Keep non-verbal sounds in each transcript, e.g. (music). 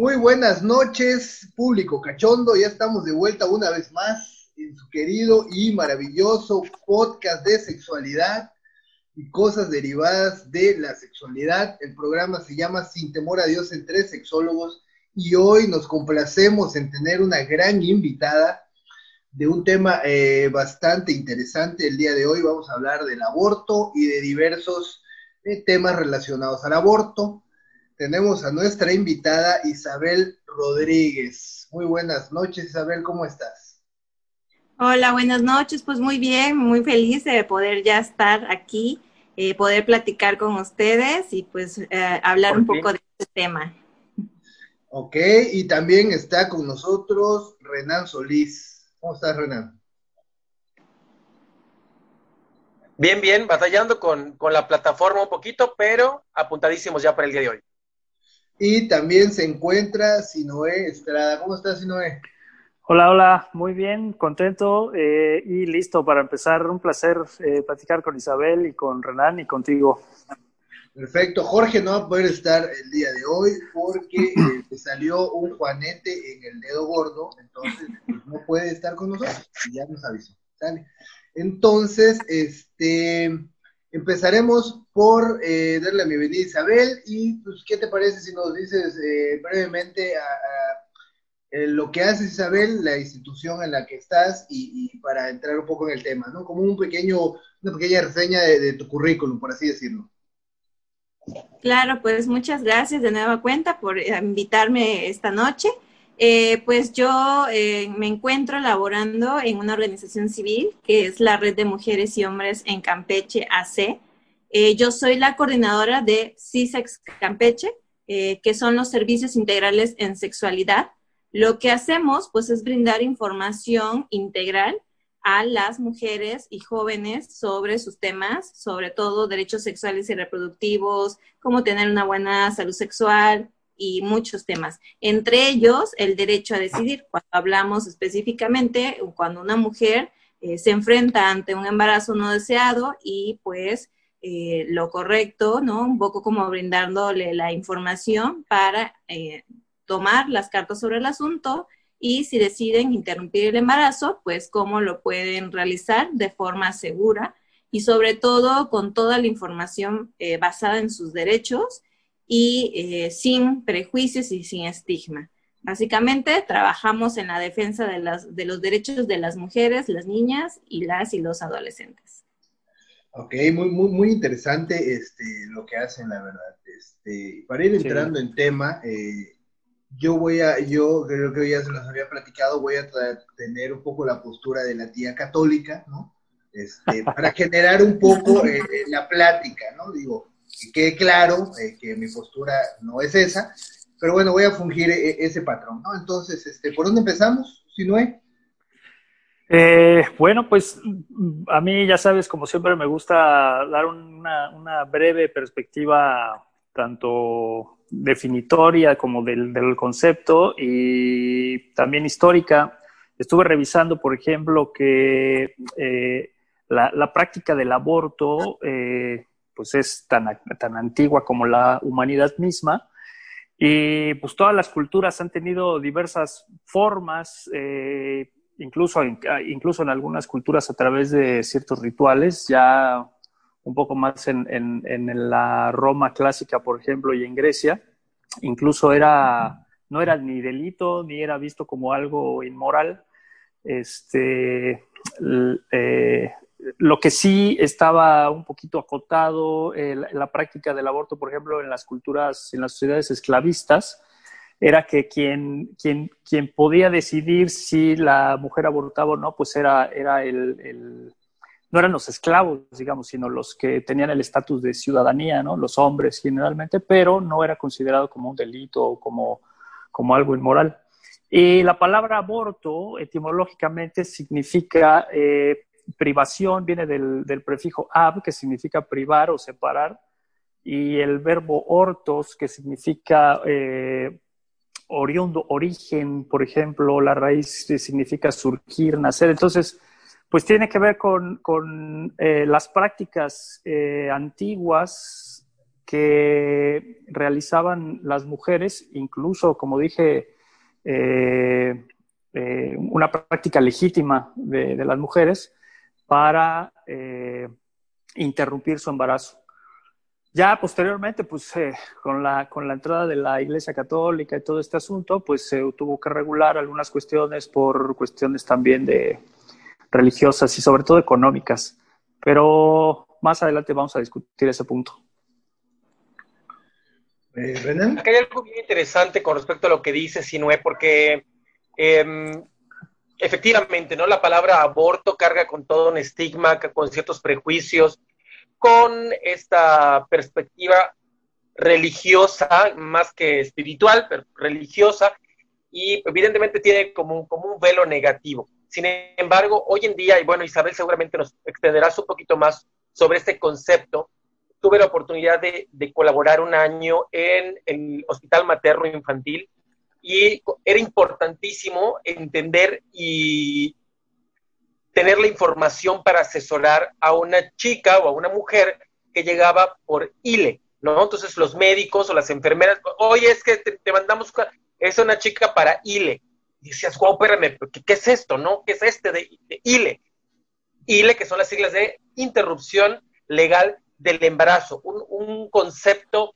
Muy buenas noches, público cachondo. Ya estamos de vuelta una vez más en su querido y maravilloso podcast de sexualidad y cosas derivadas de la sexualidad. El programa se llama Sin temor a Dios entre sexólogos y hoy nos complacemos en tener una gran invitada de un tema eh, bastante interesante. El día de hoy vamos a hablar del aborto y de diversos eh, temas relacionados al aborto tenemos a nuestra invitada Isabel Rodríguez. Muy buenas noches, Isabel, ¿cómo estás? Hola, buenas noches, pues muy bien, muy feliz de poder ya estar aquí, eh, poder platicar con ustedes y pues eh, hablar un poco de este tema. Ok, y también está con nosotros Renan Solís. ¿Cómo estás, Renan? Bien, bien, batallando con, con la plataforma un poquito, pero apuntadísimos ya para el día de hoy. Y también se encuentra Sinoé Estrada. ¿Cómo estás, Sinoé? Hola, hola, muy bien, contento eh, y listo para empezar. Un placer eh, platicar con Isabel y con Renan y contigo. Perfecto, Jorge no va a poder estar el día de hoy porque eh, (clears throat) salió un juanete en el dedo gordo, entonces pues, no puede estar con nosotros, ya nos avisó. ¿sale? Entonces, este, Empezaremos por eh, darle la bienvenida a Isabel y pues, ¿qué te parece si nos dices eh, brevemente a, eh, lo que haces Isabel, la institución en la que estás y, para entrar un poco en el tema, ¿no? Como un pequeño, una pequeña reseña de, tu currículum, por así decirlo. Claro, pues muchas gracias de nueva cuenta por invitarme esta noche. Pues yo me encuentro laborando en una organización civil que es la Red de Mujeres y Hombres en Campeche AC. Eh, yo soy la coordinadora de CISEX Campeche, eh, que son los servicios integrales en sexualidad. Lo que hacemos, pues, es brindar información integral a las mujeres y jóvenes sobre sus temas, sobre todo derechos sexuales y reproductivos, cómo tener una buena salud sexual y muchos temas. Entre ellos, el derecho a decidir. Cuando hablamos específicamente, cuando una mujer eh, se enfrenta ante un embarazo no deseado y pues eh, lo correcto, ¿no? Un poco como brindándole la información para eh, tomar las cartas sobre el asunto y si deciden interrumpir el embarazo, pues cómo lo pueden realizar de forma segura y sobre todo con toda la información basada en sus derechos y sin prejuicios y sin estigma. Básicamente trabajamos en la defensa de, las, de los derechos de las mujeres, las niñas y las y los adolescentes. Ok, muy, muy, muy interesante este, lo que hacen, la verdad. Este, para ir entrando en tema, eh, yo voy a, yo creo que ya se los había platicado, voy a tener un poco la postura de la tía católica, ¿no? Este, para generar un poco (laughs) eh, eh, la plática, ¿no? Digo, que claro que mi postura no es esa, pero bueno, voy a fungir ese patrón, ¿no? Entonces, este, ¿por dónde empezamos, si no es? Eh, bueno, pues a mí ya sabes, como siempre me gusta dar una, breve perspectiva tanto definitoria como del, concepto y también histórica. Estuve revisando, por ejemplo, que eh, la, práctica del aborto eh, pues es tan, tan antigua como la humanidad misma y pues todas las culturas han tenido diversas formas incluso, incluso en algunas culturas a través de ciertos rituales, ya un poco más en, en, la Roma clásica, por ejemplo, y en Grecia, incluso era, no era ni delito, ni era visto como algo inmoral. Este, eh, lo que sí estaba un poquito acotado, eh, la práctica del aborto, por ejemplo, en las culturas, en las sociedades esclavistas, era que quien, quien, quien podía decidir si la mujer abortaba o no, pues era, era el, no eran los esclavos, digamos, sino los que tenían el estatus de ciudadanía, ¿no? Los hombres generalmente, pero no era considerado como un delito o como, como algo inmoral. Y la palabra aborto etimológicamente significa eh, privación, viene del, prefijo ab, que significa privar o separar, y el verbo ortos, que significa eh, oriundo, origen, por ejemplo, la raíz significa surgir, nacer. Entonces, pues tiene que ver con, eh, las prácticas eh, antiguas que realizaban las mujeres, incluso, como dije, una práctica legítima de, las mujeres para interrumpir su embarazo. Ya posteriormente, pues con, la, con la entrada de la Iglesia Católica y todo este asunto, pues se tuvo que regular algunas cuestiones por cuestiones también de, religiosas y sobre todo económicas. Pero más adelante vamos a discutir ese punto. Eh, Acá hay algo bien interesante con respecto a lo que dice Sinue, porque em, efectivamente, ¿no? La palabra aborto carga con todo un estigma, con ciertos prejuicios, con esta perspectiva religiosa, más que espiritual, pero religiosa, y evidentemente tiene como como un velo negativo. Sin embargo, hoy en día, y bueno, Isabel seguramente nos extenderás un poquito más sobre este concepto, tuve la oportunidad de, colaborar un año en el Hospital Materno Infantil y era importantísimo entender y tener la información para asesorar a una chica o a una mujer que llegaba por ILE, ¿no? Entonces los médicos o las enfermeras, oye, es que te, mandamos, es una chica para ILE y decías, wow, espérame, ¿qué, es esto, no? ¿Qué es este de, ILE? ILE, que son las siglas de interrupción legal del embarazo, un, concepto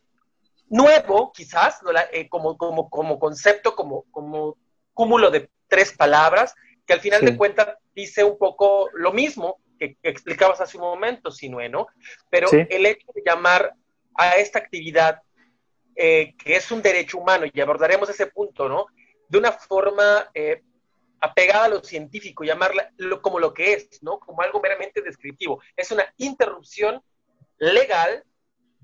nuevo, quizás, eh, como, como, como concepto, como, como cúmulo de tres palabras, que al final de cuentas dice un poco lo mismo que, explicabas hace un momento, Sinue, ¿no? Pero el hecho de llamar a esta actividad, eh, que es un derecho humano, y abordaremos ese punto, ¿no? de una forma eh, apegada a lo científico, llamarla como lo que es, ¿no? Como algo meramente descriptivo. Es una interrupción legal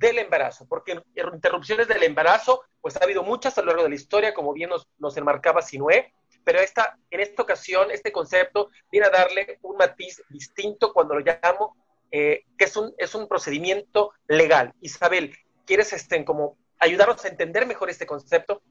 del embarazo, porque interrupciones del embarazo, pues ha habido muchas a lo largo de la historia, como bien nos, nos enmarcaba Sinué, pero esta, en esta ocasión, este concepto viene a darle un matiz distinto cuando lo llamo, eh, que es un, es un procedimiento legal. Isabel, ¿quieres este, como ayudarnos a entender mejor este concepto?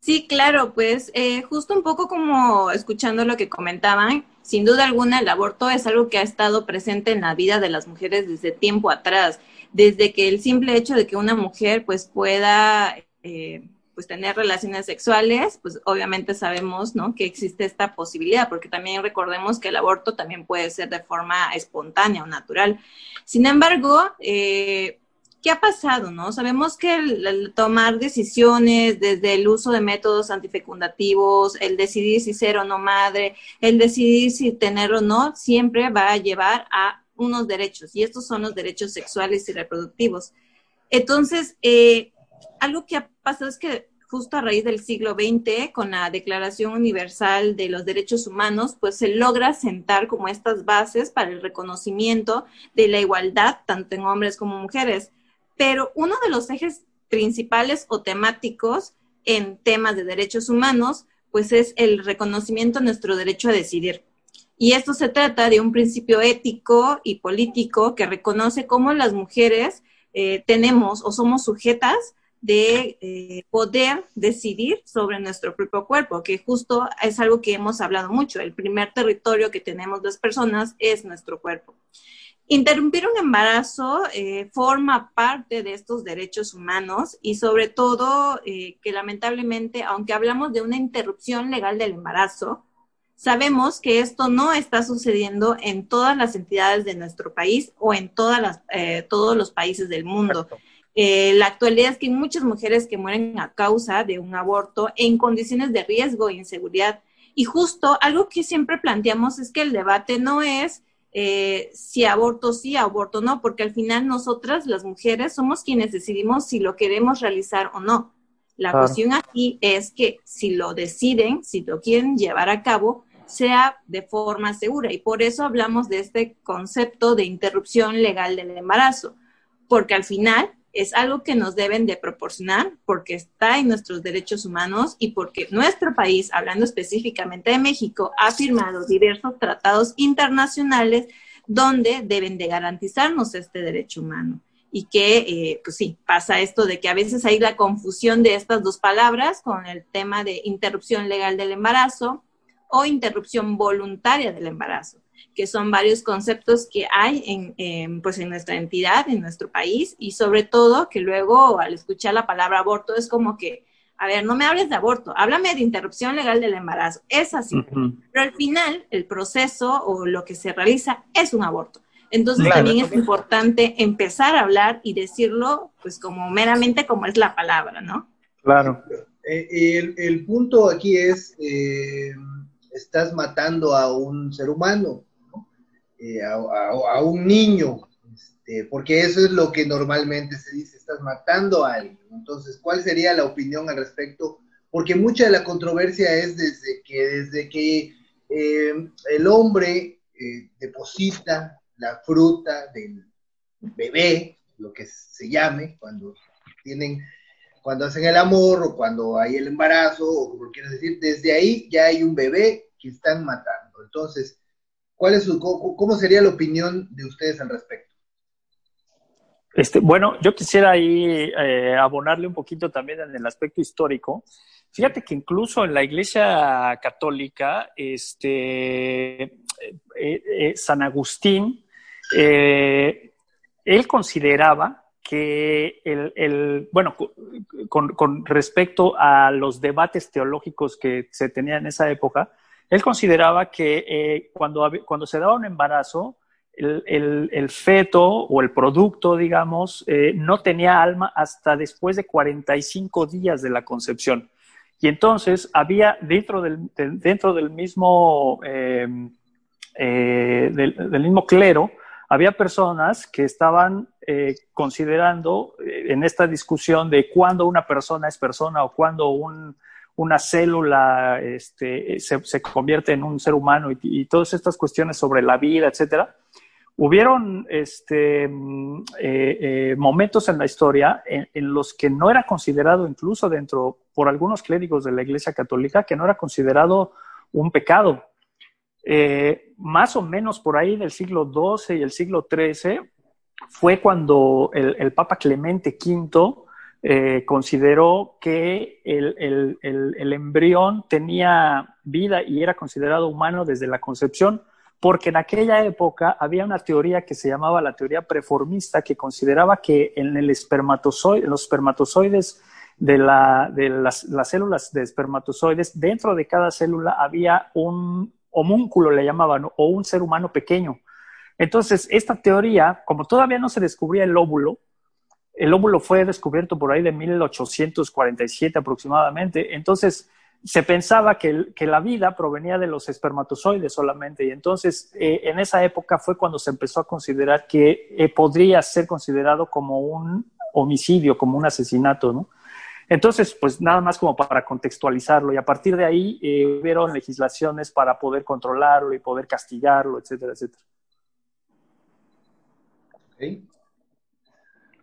Sí, claro, pues eh, justo un poco como escuchando lo que comentaban, sin duda alguna el aborto es algo que ha estado presente en la vida de las mujeres desde tiempo atrás, desde que el simple hecho de que una mujer pues pueda eh, pues tener relaciones sexuales, pues obviamente sabemos, ¿no? Que existe esta posibilidad, porque también recordemos que el aborto también puede ser de forma espontánea o natural. Sin embargo, eh, ¿qué ha pasado? ¿no? Sabemos que el, tomar decisiones desde el uso de métodos antifecundativos, el decidir si ser o no madre, el decidir si tener o no, siempre va a llevar a unos derechos, y estos son los derechos sexuales y reproductivos. Entonces, eh, algo que ha pasado es que justo a raíz del siglo XX, con la Declaración Universal de los Derechos Humanos, pues se logra sentar como estas bases para el reconocimiento de la igualdad tanto en hombres como mujeres pero uno de los ejes principales o temáticos en temas de derechos humanos, pues es el reconocimiento de nuestro derecho a decidir. Y esto se trata de un principio ético y político que reconoce cómo las mujeres eh, tenemos o somos sujetas de eh, poder decidir sobre nuestro propio cuerpo, que justo es algo que hemos hablado mucho. El primer territorio que tenemos las personas es nuestro cuerpo. Interrumpir un embarazo eh, forma parte de estos derechos humanos y sobre todo eh, que lamentablemente, aunque hablamos de una interrupción legal del embarazo, sabemos que esto no está sucediendo en todas las entidades de nuestro país o en todas las, eh, todos los países del mundo. la actualidad es que hay muchas mujeres que mueren a causa de un aborto en condiciones de riesgo e inseguridad. Y justo algo que siempre planteamos es que el debate no es eh, si aborto sí, aborto no, porque al final nosotras, las mujeres, somos quienes decidimos si lo queremos realizar o no. La cuestión aquí es que si lo deciden, si lo quieren llevar a cabo, sea de forma segura. Y por eso hablamos de este concepto de interrupción legal del embarazo, porque al final es algo que nos deben de proporcionar porque está en nuestros derechos humanos y porque nuestro país, hablando específicamente de México, ha firmado diversos tratados internacionales donde deben de garantizarnos este derecho humano. Y que, eh, pues sí, pasa esto de que a veces hay la confusión de estas dos palabras con el tema de interrupción legal del embarazo o interrupción voluntaria del embarazo que son varios conceptos que hay en, pues en nuestra entidad, en nuestro país, y sobre todo que luego al escuchar la palabra aborto es como que, a ver, no me hables de aborto, háblame de interrupción legal del embarazo, es así. Pero al final el proceso o lo que se realiza es un aborto. Entonces también es importante empezar a hablar y decirlo pues como meramente como es la palabra, ¿no? Claro. Eh, el, el, punto aquí es, eh, estás matando a un ser humano, eh, a, un niño, este, porque eso es lo que normalmente se dice, estás matando a alguien. Entonces, ¿cuál sería la opinión al respecto? Porque mucha de la controversia es desde que, desde que eh, el hombre eh, deposita la fruta del bebé, lo que se llame, cuando tienen cuando hacen el amor o cuando hay el embarazo o como quieras decir, desde ahí ya hay un bebé que están matando. Entonces, ¿Cuál es su, cómo sería la opinión de ustedes al respecto? Este, bueno, yo quisiera ahí eh, abonarle un poquito también en el aspecto histórico. Fíjate que incluso en la Iglesia Católica, este, eh, eh, San Agustín, él consideraba que el, bueno, con, con, respecto a los debates teológicos que se tenían en esa época, él consideraba que eh, cuando, cuando se daba un embarazo, el, el, feto o el producto, digamos, eh, no tenía alma hasta después de 45 días de la concepción. Y entonces había dentro del, dentro del mismo, em, eh, del, mismo clero, había personas que estaban considerando en esta discusión de cuándo una persona es persona o cuándo un, una célula este, se, convierte en un ser humano y, todas estas cuestiones sobre la vida, etcétera. Hubieron este, mm, eh, eh, momentos en la historia en, los que no era considerado, incluso dentro, por algunos clérigos de la Iglesia Católica, que no era considerado un pecado. Eh, más o menos por ahí del siglo XII y el siglo XIII fue cuando el, el Papa Clemente V eh, consideró que el, embrión tenía vida y era considerado humano desde la concepción, porque en aquella época había una teoría que se llamaba la teoría preformista, que consideraba que en, el espermatozoide, los espermatozoides de, las, células de espermatozoides, dentro de cada célula había un homúnculo, le llamaban, o un ser humano pequeño. Entonces, esta teoría, como todavía no se descubría el óvulo, el óvulo fue descubierto por ahí de 1847 aproximadamente. Entonces, se pensaba que, la vida provenía de los espermatozoides solamente. Y entonces, eh, en esa época fue cuando se empezó a considerar que eh, podría ser considerado como un homicidio, como un asesinato, ¿no? Entonces, pues nada más como para contextualizarlo. Y a partir de ahí eh, hubieron legislaciones para poder controlarlo y poder castigarlo, etcétera, etcétera.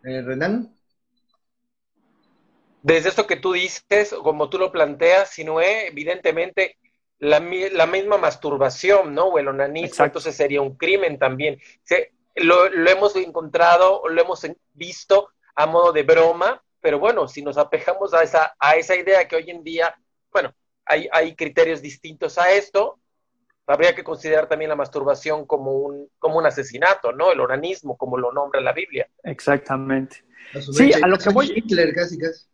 Eh, Renan. Desde esto que tú dices, como tú lo planteas, Sinué, evidentemente la, misma masturbación, ¿no? O el onanismo, entonces sería un crimen también. lo, hemos encontrado, lo hemos visto a modo de broma, pero bueno, si nos apejamos a esa, a esa idea que hoy en día, bueno, hay, hay criterios distintos a esto, habría que considerar también la masturbación como un, como un asesinato, ¿no? El oranismo, como lo nombra la Biblia. Exactamente. sí, a lo que voy. Hitler, casi, casi.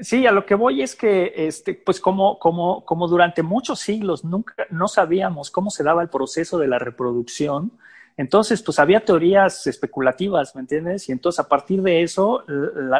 Sí, a lo que voy es que, este, pues como, como, como durante muchos siglos nunca no sabíamos cómo se daba el proceso de la reproducción, entonces pues había teorías especulativas, ¿me entiendes? Y entonces a partir de eso,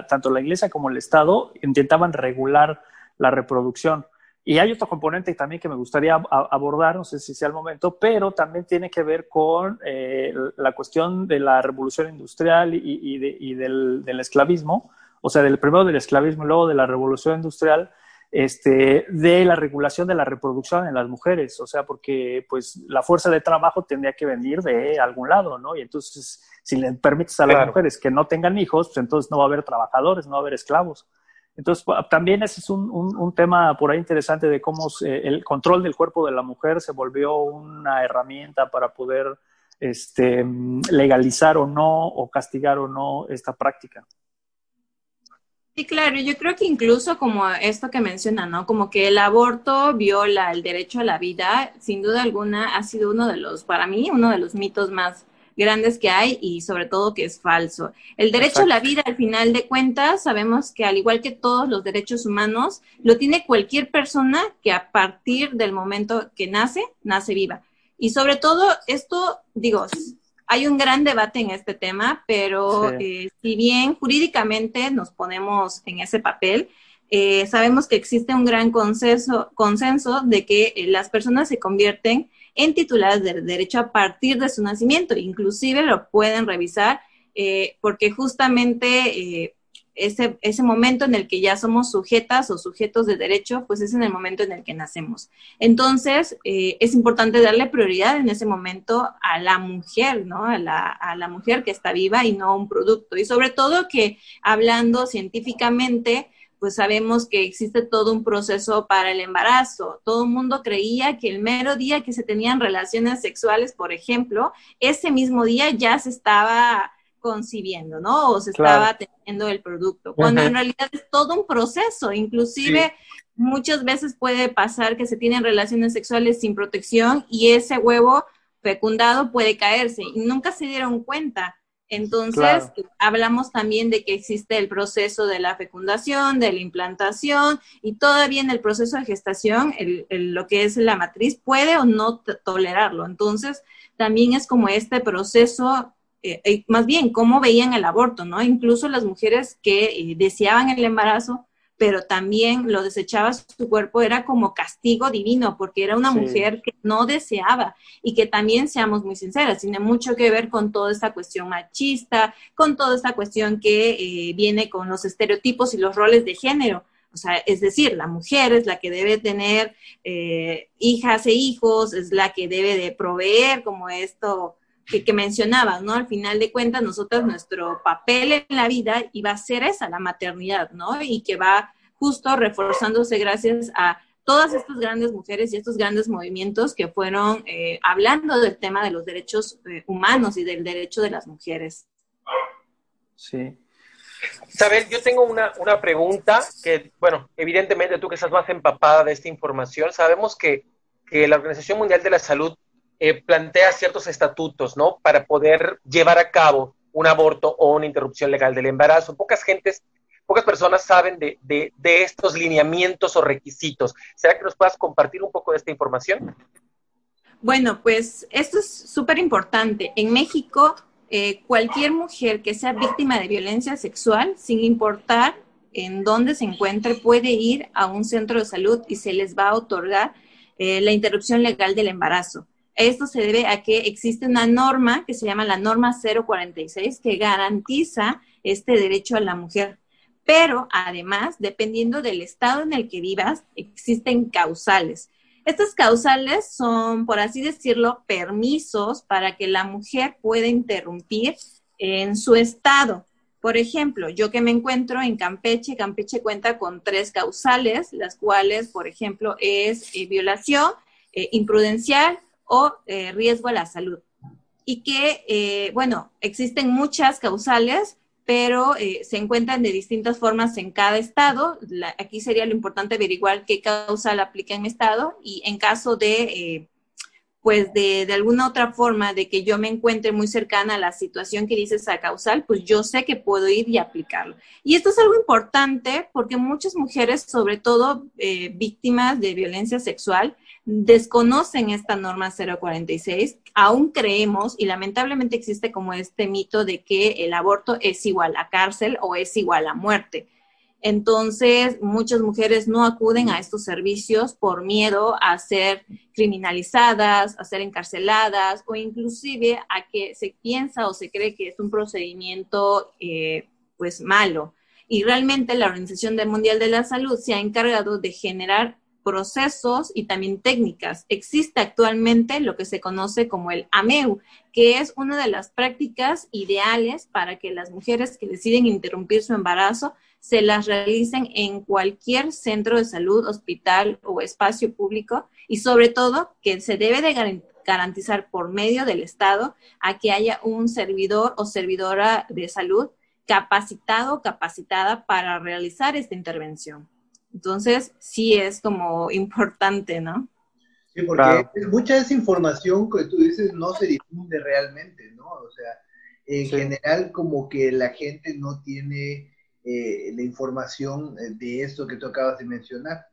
tanto la Iglesia como el Estado intentaban regular la reproducción. Y hay otro componente también que me gustaría abordar, no sé si sea el momento, pero también tiene que ver con eh, la cuestión de la revolución industrial y, del, esclavismo, o sea, del primero del esclavismo y luego de la revolución industrial, este, de la regulación de la reproducción en las mujeres, o sea, porque pues la fuerza de trabajo tendría que venir de algún lado, ¿no? Y entonces, si le permites a las mujeres que no tengan hijos, pues entonces no va a haber trabajadores, no va a haber esclavos. Entonces, también ese es un, un, tema por ahí interesante de cómo el control del cuerpo de la mujer se volvió una herramienta para poder este, legalizar o no, o castigar o no esta práctica. Sí, claro, yo creo que incluso como esto que menciona, ¿no? Como que el aborto viola el derecho a la vida, sin duda alguna ha sido uno de los, para mí, uno de los mitos más grandes que hay y sobre todo que es falso. El derecho a la vida, al final de cuentas, sabemos que al igual que todos los derechos humanos, lo tiene cualquier persona que a partir del momento que nace, nace viva. Y sobre todo, esto, digo, hay un gran debate en este tema, pero eh, si bien jurídicamente nos ponemos en ese papel, eh, sabemos que existe un gran consenso, consenso de que eh, las personas se convierten en titulares del derecho a partir de su nacimiento, inclusive lo pueden revisar porque justamente ese, ese momento en el que ya somos sujetas o sujetos de derecho, pues es en el momento en el que nacemos. Entonces, eh, es importante darle prioridad en ese momento a la mujer, ¿no? A la, a la mujer que está viva y no a un producto. Y sobre todo que hablando científicamente, pues sabemos que existe todo un proceso para el embarazo. Todo el mundo creía que el mero día que se tenían relaciones sexuales, por ejemplo, ese mismo día ya se estaba concibiendo, ¿no? O se estaba teniendo el producto, cuando en realidad es todo un proceso, inclusive muchas veces puede pasar que se tienen relaciones sexuales sin protección y ese huevo fecundado puede caerse y nunca se dieron cuenta. Entonces, hablamos también de que existe el proceso de la fecundación, de la implantación y todavía en el proceso de gestación, lo que es la matriz puede o no tolerarlo. Entonces, también es como este proceso eh, eh, más bien cómo veían el aborto, ¿no? Incluso las mujeres que eh, deseaban el embarazo, pero también lo desechaba su cuerpo, era como castigo divino, porque era una mujer que no deseaba y que también, seamos muy sinceras, tiene mucho que ver con toda esta cuestión machista, con toda esta cuestión que viene con los estereotipos y los roles de género. O sea, es decir, la mujer es la que debe tener hijas e hijos, es la que debe de proveer como esto, que, que mencionabas, ¿no? Al final de cuentas, nosotros, nuestro papel en la vida iba a ser esa, la maternidad, ¿no? Y que va justo reforzándose gracias a todas estas grandes mujeres y estos grandes movimientos que fueron eh, hablando del tema de los derechos eh, humanos y del derecho de las mujeres. Sí. Isabel, yo tengo una, una, pregunta que, bueno, evidentemente tú que estás más empapada de esta información, sabemos que, que la Organización Mundial de la Salud eh, plantea ciertos estatutos, ¿no? Para poder llevar a cabo un aborto o una interrupción legal del embarazo. Pocas gentes, pocas personas saben de, de, estos lineamientos o requisitos. ¿Será que nos puedas compartir un poco de esta información? Bueno, pues esto es súper importante. En México, eh, cualquier mujer que sea víctima de violencia sexual, sin importar en dónde se encuentre, puede ir a un centro de salud y se les va a otorgar eh, la interrupción legal del embarazo. Esto se debe a que existe una norma que se llama la norma 046 que garantiza este derecho a la mujer. Pero además, dependiendo del estado en el que vivas, existen causales. Estas causales son, por así decirlo, permisos para que la mujer pueda interrumpir en su estado. Por ejemplo, yo que me encuentro en Campeche, Campeche cuenta con tres causales, las cuales, por ejemplo, es eh, violación, eh, imprudencial o eh, riesgo a la salud. Y que, eh, bueno, existen muchas causales, pero eh, se encuentran de distintas formas en cada estado. aquí sería lo importante averiguar qué causal aplica en mi estado y en caso de, pues de, de, alguna otra forma de que yo me encuentre muy cercana a la situación que dice esa causal, pues yo sé que puedo ir y aplicarlo. Y esto es algo importante porque muchas mujeres, sobre todo víctimas de violencia sexual, desconocen esta norma 046, aún creemos y lamentablemente existe como este mito de que el aborto es igual a cárcel o es igual a muerte. Entonces, muchas mujeres no acuden a estos servicios por miedo a ser criminalizadas, a ser encarceladas o inclusive a que se piensa o se cree que es un procedimiento eh, pues malo. Y realmente la Organización Mundial de la Salud se ha encargado de generar procesos y también técnicas. Existe actualmente lo que se conoce como el AMEU, que es una de las prácticas ideales para que las mujeres que deciden interrumpir su embarazo se las realicen en cualquier centro de salud, hospital o espacio público y sobre todo que se debe de garantizar por medio del Estado a que haya un servidor o servidora de salud capacitado o capacitada para realizar esta intervención. Entonces, sí es como importante, ¿no? Sí, porque mucha de esa información que tú dices no se difunde realmente, ¿no? O sea, en general como que la gente no tiene eh, la información eh, de esto que tú acabas de mencionar.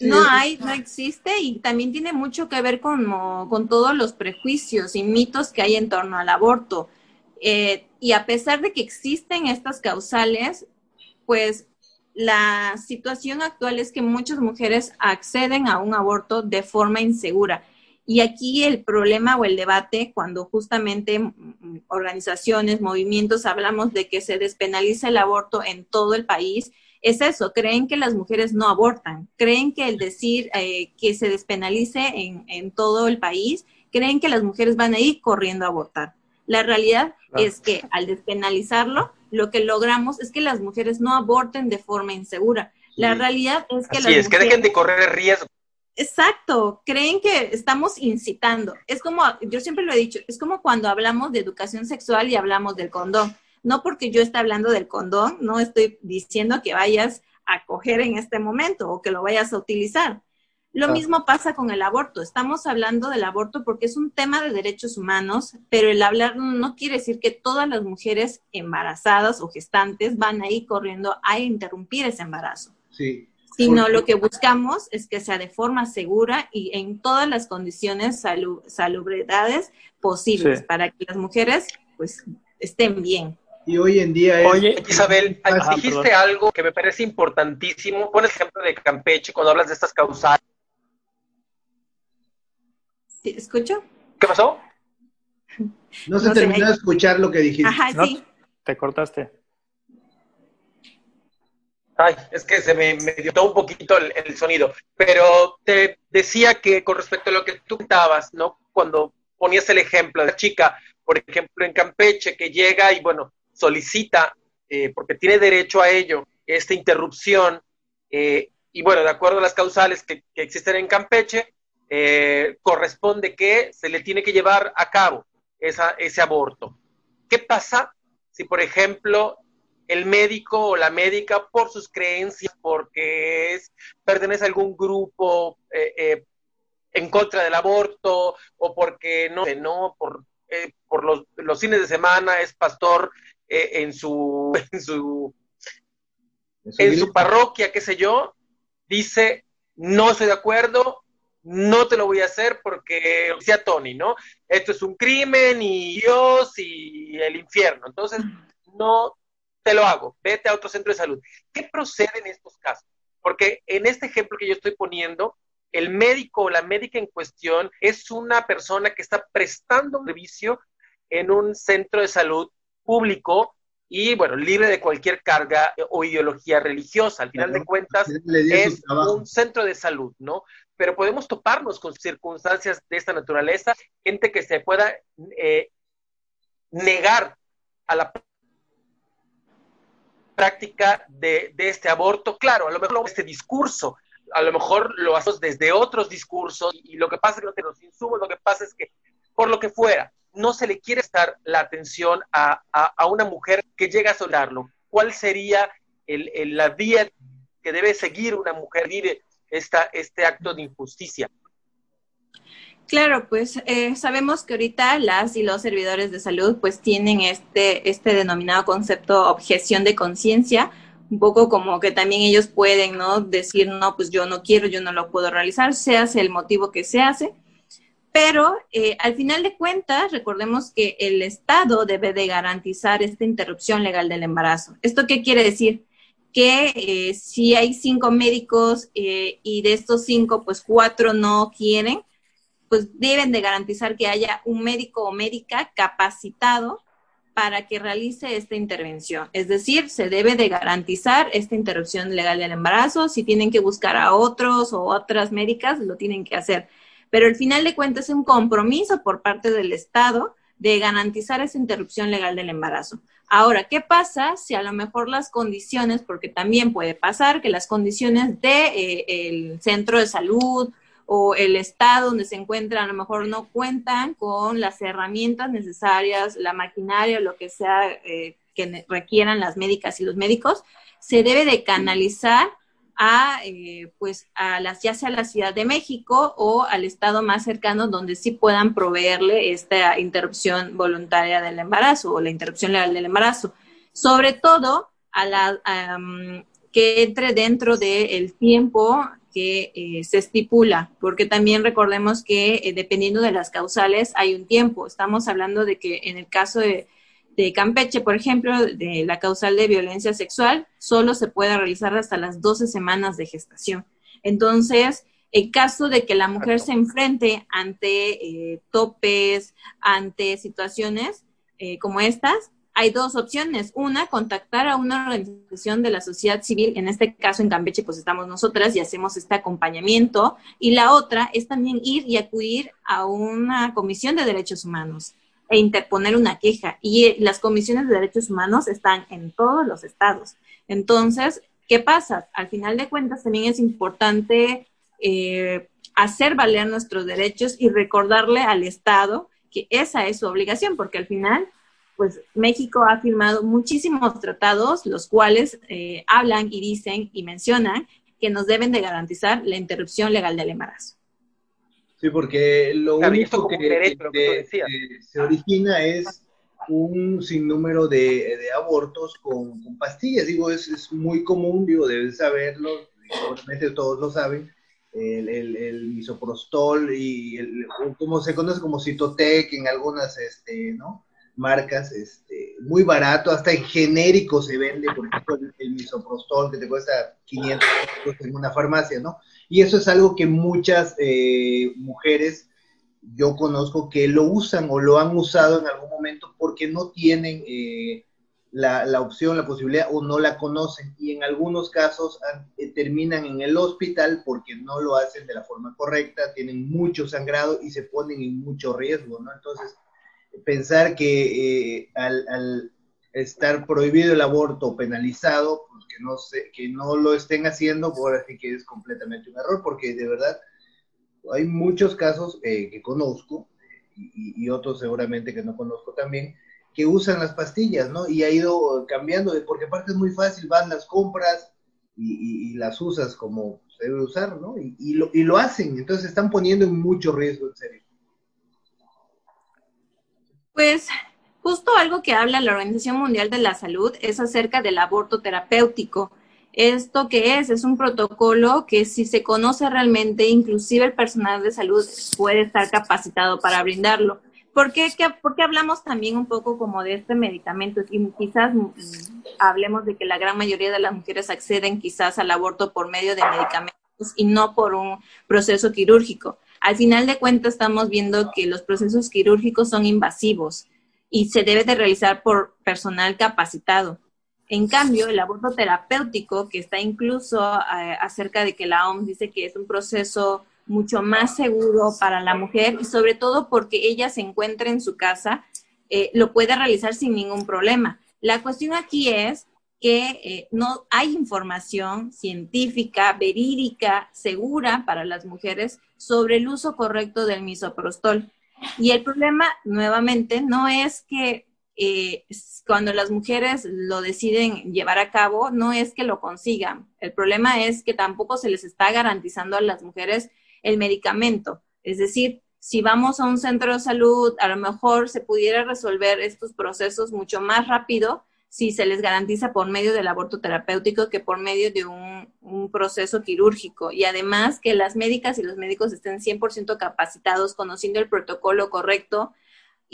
No hay, no existe y también tiene mucho que ver con, con todos los prejuicios y mitos que hay en torno al aborto. Eh, y a pesar de que existen estas causales, pues la situación actual es que muchas mujeres acceden a un aborto de forma insegura. Y aquí el problema o el debate, cuando justamente organizaciones, movimientos hablamos de que se despenaliza el aborto en todo el país, es eso, creen que las mujeres no abortan, creen que el decir eh, que se despenalice en, en todo el país, creen que las mujeres van a ir corriendo a abortar. La realidad es que al despenalizarlo, lo que logramos es que las mujeres no aborten de forma insegura. La realidad es que Así es, que dejen de correr riesgo. Exacto, creen que estamos incitando. Es como, yo siempre lo he dicho, es como cuando hablamos de educación sexual y hablamos del condón. No porque yo esté hablando del condón, no estoy diciendo que vayas a coger en este momento o que lo vayas a utilizar. Lo mismo pasa con el aborto. Estamos hablando del aborto porque es un tema de derechos humanos, pero el hablar no quiere decir que todas las mujeres embarazadas o gestantes van a ir corriendo a interrumpir ese embarazo. Sí. Sino lo que buscamos es que sea de forma segura y en todas las condiciones salubridades posibles para que las mujeres pues estén bien. Y hoy en día es... Oye, Isabel, dijiste algo que me parece importantísimo. Pon el ejemplo de Campeche cuando hablas de estas causales ¿Escucho? ¿Qué pasó? No se terminó de escuchar lo que dijiste. Ajá, sí. te cortaste. Ay, es que se me, dio todo un poquito el, sonido. Pero te decía que con respecto a lo que tú contabas, ¿no? Cuando ponías el ejemplo de la chica, por ejemplo, en Campeche, que llega y, bueno, solicita, eh, porque tiene derecho a ello, esta interrupción, eh, y bueno, de acuerdo a las causales que existen en Campeche, eh, corresponde que se le tiene que llevar a cabo ese aborto. ¿Qué pasa si, por ejemplo, el médico o la médica, por sus creencias, porque es, pertenece a algún grupo eh, eh, en contra del aborto, o porque no, no por, por los, los, fines de semana es pastor (laughs) en su, en su, en su parroquia, qué sé yo, dice, no estoy de acuerdo, no te lo voy a hacer porque decía Tony, ¿no? Esto es un crimen y Dios y el infierno. Entonces, no te lo hago. Vete a otro centro de salud. ¿Qué procede en estos casos? Porque en este ejemplo que yo estoy poniendo, el médico o la médica en cuestión es una persona que está prestando un servicio en un centro de salud público y, bueno, libre de cualquier carga o ideología religiosa. Al final de cuentas, es un centro de salud, ¿no? Pero podemos toparnos con circunstancias de esta naturaleza, gente que se pueda eh, negar a la práctica de, este aborto. Claro, a lo mejor este discurso, a lo mejor lo hacemos desde otros discursos y, lo que pasa es que los insumos, lo que pasa es que por lo que fuera, no se le quiere estar la atención a, una mujer que llega a soldarlo. ¿Cuál sería la vía que debe seguir una mujer vive esta, este acto de injusticia. Claro, pues eh, sabemos que ahorita las y los servidores de salud pues tienen este, este denominado concepto objeción de conciencia, un poco como que también ellos pueden, ¿no? Decir, no, pues yo no quiero, yo no lo puedo realizar, se hace el motivo que se hace, pero eh, al final de cuentas, recordemos que el Estado debe de garantizar esta interrupción legal del embarazo. ¿Esto qué quiere decir? Que eh, si hay cinco médicos eh, y de estos cinco, pues cuatro no quieren, pues deben de garantizar que haya un médico o médica capacitado para que realice esta intervención. Es decir, se debe de garantizar esta interrupción legal del embarazo. Si tienen que buscar a otros o otras médicas, lo tienen que hacer. Pero al final de cuentas es un compromiso por parte del Estado de garantizar esa interrupción legal del embarazo. Ahora, ¿qué pasa si a lo mejor las condiciones, porque también puede pasar que las condiciones del de, eh, centro de salud o el estado donde se encuentran a lo mejor no cuentan con las herramientas necesarias, la maquinaria, lo que sea eh, que requieran las médicas y los médicos, se debe de canalizar a, eh, pues, a las, ya sea la Ciudad de México o al estado más cercano donde sí puedan proveerle esta interrupción voluntaria del embarazo o la interrupción legal del embarazo. Sobre todo a la, que entre dentro del tiempo que eh, se estipula, porque también recordemos que eh, dependiendo de las causales hay un tiempo. Estamos hablando de que en el caso de, Campeche, por ejemplo, de la causal de violencia sexual, solo se puede realizar hasta las 12 semanas de gestación. Entonces, en caso de que la mujer se enfrente ante eh, topes, ante situaciones como estas, hay dos opciones. Una, contactar a una organización de la sociedad civil, en este caso en Campeche, pues estamos nosotras y hacemos este acompañamiento. Y la otra es también ir y acudir a una comisión de derechos humanos e interponer una queja. Y eh, las comisiones de derechos humanos están en todos los estados. Entonces, ¿qué pasa? Al final de cuentas, también es importante eh, hacer valer nuestros derechos y recordarle al Estado que esa es su obligación, porque al final pues México ha firmado muchísimos tratados, los cuales eh, hablan y dicen y mencionan que nos deben de garantizar la interrupción legal del embarazo. Sí, porque lo único que, se origina es un sinnúmero de, de abortos con, con, pastillas. Digo, es, es, muy común, digo, deben saberlo, obviamente todos lo saben, el, el, el misoprostol y el, como se conoce como citotec en algunas, este, ¿no? marcas, este, muy barato, hasta en genérico se vende, por ejemplo, el, misoprostol que te cuesta 500 pesos en una farmacia, ¿no? Y eso es algo que muchas eh, mujeres yo conozco que lo usan o lo han usado en algún momento porque no tienen eh, la, la, opción, la posibilidad o no la conocen y en algunos casos eh, terminan en el hospital porque no lo hacen de la forma correcta, tienen mucho sangrado y se ponen en mucho riesgo, ¿no? Entonces, pensar que eh, al, estar prohibido el aborto penalizado, que no, se, que no lo estén haciendo, por así que es completamente un error, porque de verdad hay muchos casos eh, que conozco y, otros seguramente que no conozco también, que usan las pastillas, ¿no? Y ha ido cambiando, porque aparte es muy fácil, van las compras y, las usas como se debe usar, ¿no? Y, lo, y lo hacen, entonces están poniendo en mucho riesgo, en serio. Pues justo algo que habla la Organización Mundial de la Salud es acerca del aborto terapéutico. ¿Esto qué es? Es un protocolo que si se conoce realmente, inclusive el personal de salud puede estar capacitado para brindarlo. ¿Por qué, ¿Por qué hablamos también un poco como de este medicamento? Y quizás mm, hablemos de que la gran mayoría de las mujeres acceden quizás al aborto por medio de medicamentos y no por un proceso quirúrgico. Al final de cuentas estamos viendo que los procesos quirúrgicos son invasivos y se debe de realizar por personal capacitado. En cambio, el aborto terapéutico, que está incluso eh, acerca de que la OMS dice que es un proceso mucho más seguro para la mujer y sobre todo porque ella se encuentra en su casa, eh, lo puede realizar sin ningún problema. La cuestión aquí es que eh, no hay información científica, verídica, segura para las mujeres sobre el uso correcto del misoprostol. Y el problema, nuevamente, no es que eh, cuando las mujeres lo deciden llevar a cabo, no es que lo consigan. El problema es que tampoco se les está garantizando a las mujeres el medicamento. Es decir, si vamos a un centro de salud, a lo mejor se pudiera resolver estos procesos mucho más rápido si se les garantiza por medio del aborto terapéutico que por medio de un, proceso quirúrgico. Y además que las médicas y los médicos estén 100% capacitados, conociendo el protocolo correcto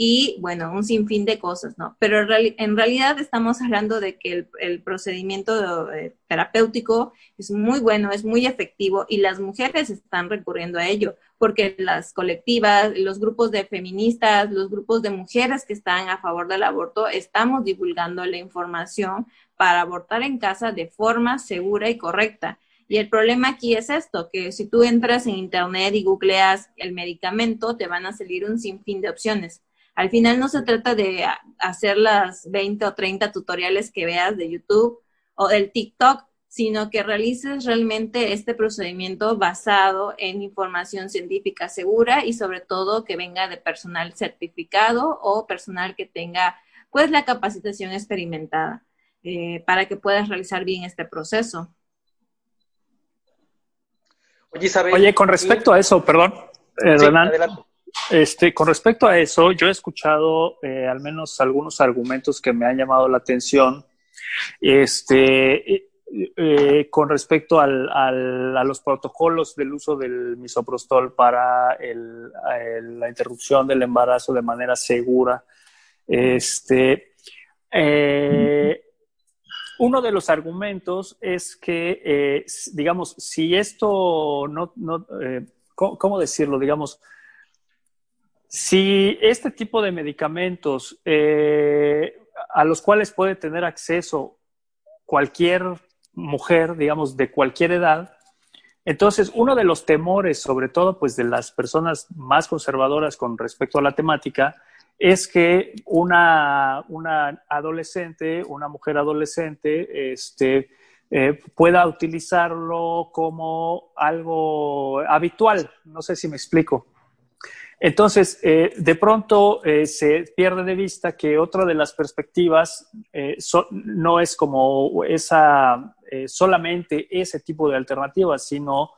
y bueno, un sinfín de cosas, ¿no? Pero en realidad estamos hablando de que el, procedimiento eh, terapéutico es muy bueno, es muy efectivo y las mujeres están recurriendo a ello, porque las colectivas, los grupos de feministas, los grupos de mujeres que están a favor del aborto, estamos divulgando la información para abortar en casa de forma segura y correcta. Y el problema aquí es esto, que si tú entras en internet y googleas el medicamento, te van a salir un sinfín de opciones al final no se trata de hacer las 20 o 30 tutoriales que veas de YouTube o del TikTok, sino que realices realmente este procedimiento basado en información científica segura y sobre todo que venga de personal certificado o personal que tenga pues la capacitación experimentada eh, para que puedas realizar bien este proceso. Oye, con respecto a eso, perdón, eh, Renan, este, con respecto a eso, yo he escuchado eh, al menos algunos argumentos que me han llamado la atención. Este, eh, eh, con respecto al, a los protocolos del uso del misoprostol para la interrupción del embarazo de manera segura. Este, uno de los argumentos es que, digamos, si esto no, no ¿cómo decirlo? Digamos, si este tipo de medicamentos eh, a los cuales puede tener acceso cualquier mujer, digamos, de cualquier edad, entonces uno de los temores, sobre todo pues de las personas más conservadoras con respecto a la temática, es que una, una adolescente, una mujer adolescente, este, eh, pueda utilizarlo como algo habitual. No sé si me explico. Entonces, eh, de pronto eh, se pierde de vista que otra de las perspectivas eh, no es como esa, solamente ese tipo de alternativas, sino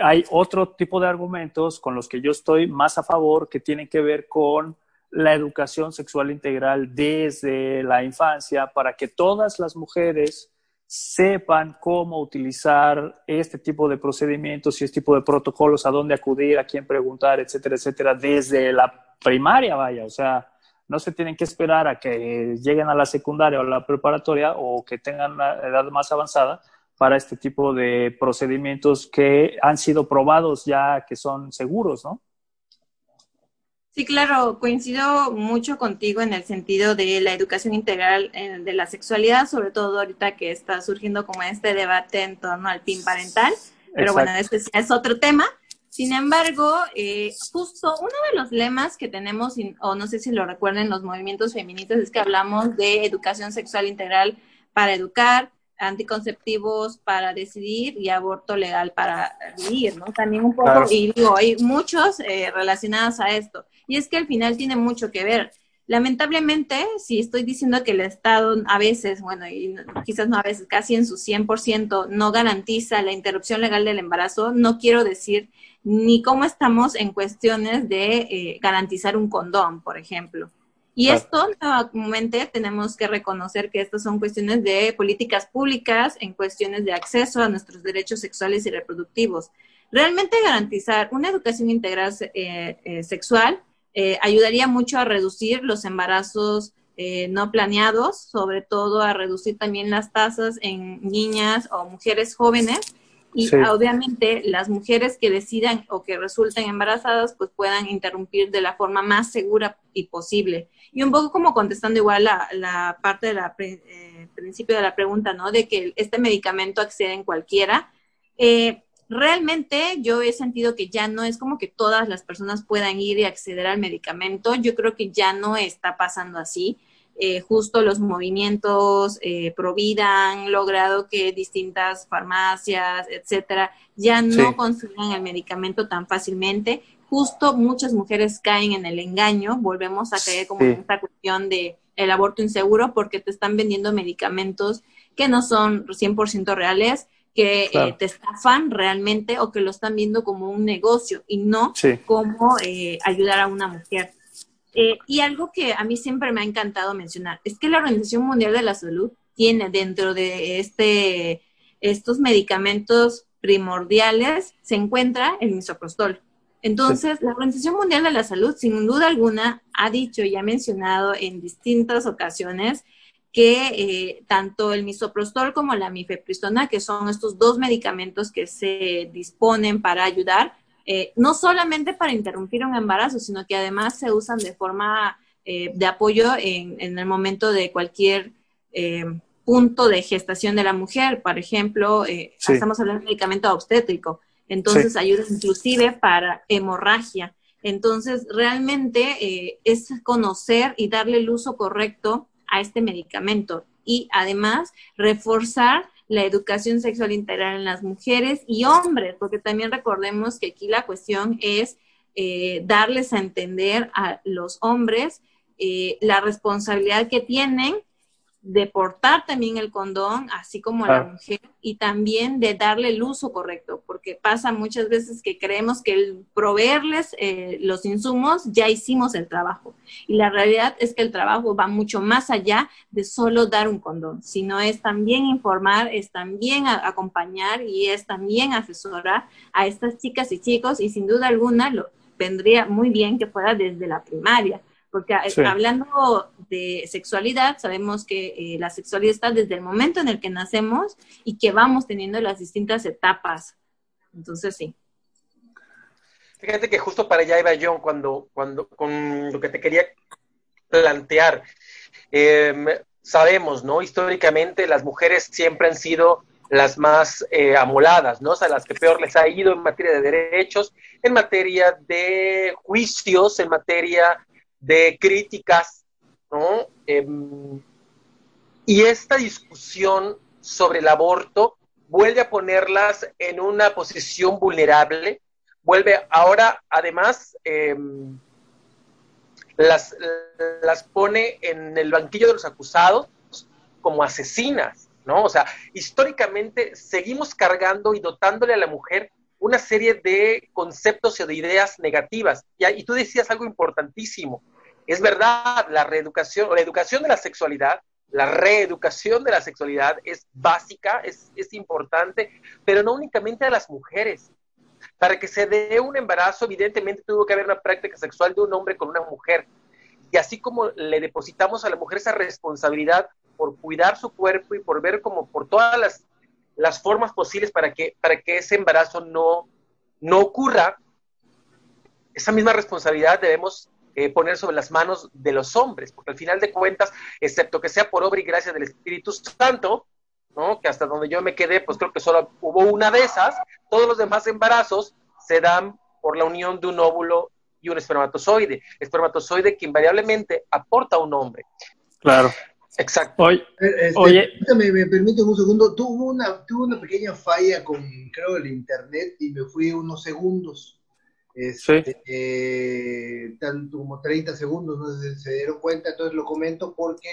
hay otro tipo de argumentos con los que yo estoy más a favor que tienen que ver con la educación sexual integral desde la infancia para que todas las mujeres sepan cómo utilizar este tipo de procedimientos y este tipo de protocolos, a dónde acudir, a quién preguntar, etcétera, etcétera, desde la primaria, vaya, o sea, no se tienen que esperar a que lleguen a la secundaria o a la preparatoria o que tengan una edad más avanzada para este tipo de procedimientos que han sido probados ya que son seguros, ¿no? Sí, claro, coincido mucho contigo en el sentido de la educación integral eh, de la sexualidad, sobre todo ahorita que está surgiendo como este debate en torno al PIN parental, pero bueno, este es otro tema. Sin embargo, eh, justo uno de los lemas que tenemos, o no sé si lo recuerden los movimientos feministas, es que hablamos de educación sexual integral para educar, anticonceptivos para decidir y aborto legal para vivir, ¿no? También un poco, y digo, hay muchos eh, relacionados a esto. Y es que al final tiene mucho que ver. Lamentablemente, si estoy diciendo que el Estado a veces, bueno, y quizás no a veces, casi en su 100% no garantiza la interrupción legal del embarazo, no quiero decir ni cómo estamos en cuestiones de eh, garantizar un condón, por ejemplo. Y esto, nuevamente, tenemos que reconocer que estas son cuestiones de políticas públicas en cuestiones de acceso a nuestros derechos sexuales y reproductivos. Realmente garantizar una educación integral eh, eh, sexual eh, ayudaría mucho a reducir los embarazos no planeados, sobre todo a reducir también las tasas en niñas o mujeres jóvenes y obviamente las mujeres que decidan o que resulten embarazadas pues puedan interrumpir de la forma más segura y posible. Y un poco como contestando igual la, la parte del eh, principio de la pregunta, ¿no? De que este medicamento accede en cualquiera. Eh, realmente yo he sentido que ya no es como que todas las personas puedan ir y acceder al medicamento. Yo creo que ya no está pasando así. Eh, justo los movimientos eh, Provida han logrado que distintas farmacias, etcétera, ya no consigan el medicamento tan fácilmente. Justo muchas mujeres caen en el engaño, volvemos a caer como en esta cuestión de el aborto inseguro porque te están vendiendo medicamentos que no son 100% reales, que eh, te estafan realmente o que lo están viendo como un negocio y no como eh, ayudar a una mujer. Eh, y algo que a mí siempre me ha encantado mencionar es que la Organización Mundial de la Salud tiene dentro de este, estos medicamentos primordiales, se encuentra el misoprostol. Entonces, la Organización Mundial de la Salud, sin duda alguna, ha dicho y ha mencionado en distintas ocasiones que eh, tanto el misoprostol como la mifepristona, que son estos dos medicamentos que se disponen para ayudar, eh, no solamente para interrumpir un embarazo, sino que además se usan de forma eh, de apoyo en, el momento de cualquier punto de gestación de la mujer. Por ejemplo, estamos hablando de medicamento obstétrico. Entonces ayuda inclusive para hemorragia. Entonces, realmente eh, es conocer y darle el uso correcto a este medicamento y además reforzar la educación sexual integral en las mujeres y hombres, porque también recordemos que aquí la cuestión es eh, darles a entender a los hombres eh, la responsabilidad que tienen de portar también el condón, así como a la mujer, y también de darle el uso correcto, porque pasa muchas veces que creemos que el proveerles eh, los insumos ya hicimos el trabajo. Y la realidad es que el trabajo va mucho más allá de solo dar un condón, sino es también informar, es también acompañar y es también asesorar a estas chicas y chicos, y sin duda alguna lo vendría muy bien que fuera desde la primaria porque eh, hablando de sexualidad, sabemos que eh, la sexualidad está desde el momento en el que nacemos y que vamos teniendo las distintas etapas. Entonces, sí. Fíjate que justo para allá iba yo cuando, cuando con lo que te quería plantear. Em, sabemos, ¿no? Históricamente las mujeres siempre han sido las más eh, amoladas, ¿no? O sea, las que peor les ha ido en materia de derechos, en materia de juicios, en materia de críticas, ¿no? Em, y esta discusión sobre el aborto vuelve a ponerlas en una posición vulnerable, vuelve ahora, además, em, las, las pone en el banquillo de los acusados como asesinas, ¿no? O sea, históricamente seguimos cargando y dotándole a la mujer una serie de conceptos y de ideas negativas. Y tú decías algo importantísimo, es verdad, la reeducación, la educación de la sexualidad, la reeducación de la sexualidad es básica, es, importante, pero no únicamente a las mujeres. Para que se dé un embarazo, evidentemente tuvo que haber una práctica sexual de un hombre con una mujer. Y así como le depositamos a la mujer esa responsabilidad por cuidar su cuerpo y por ver como por todas las, las formas posibles para que, para que ese embarazo no, no ocurra, esa misma responsabilidad debemos eh, poner sobre las manos de los hombres, porque al final de cuentas, excepto que sea por obra y gracia del Espíritu Santo, ¿no? que hasta donde yo me quedé, pues creo que solo hubo una de esas, todos los demás embarazos se dan por la unión de un óvulo y un espermatozoide, espermatozoide que invariablemente aporta a un hombre. Claro. Exacto. Oye, este, Oye. me permite un segundo. Tuve una, tuve una pequeña falla con, creo, el internet y me fui unos segundos. Este, eh, tanto como 30 segundos, no sé si se dieron cuenta, entonces lo comento porque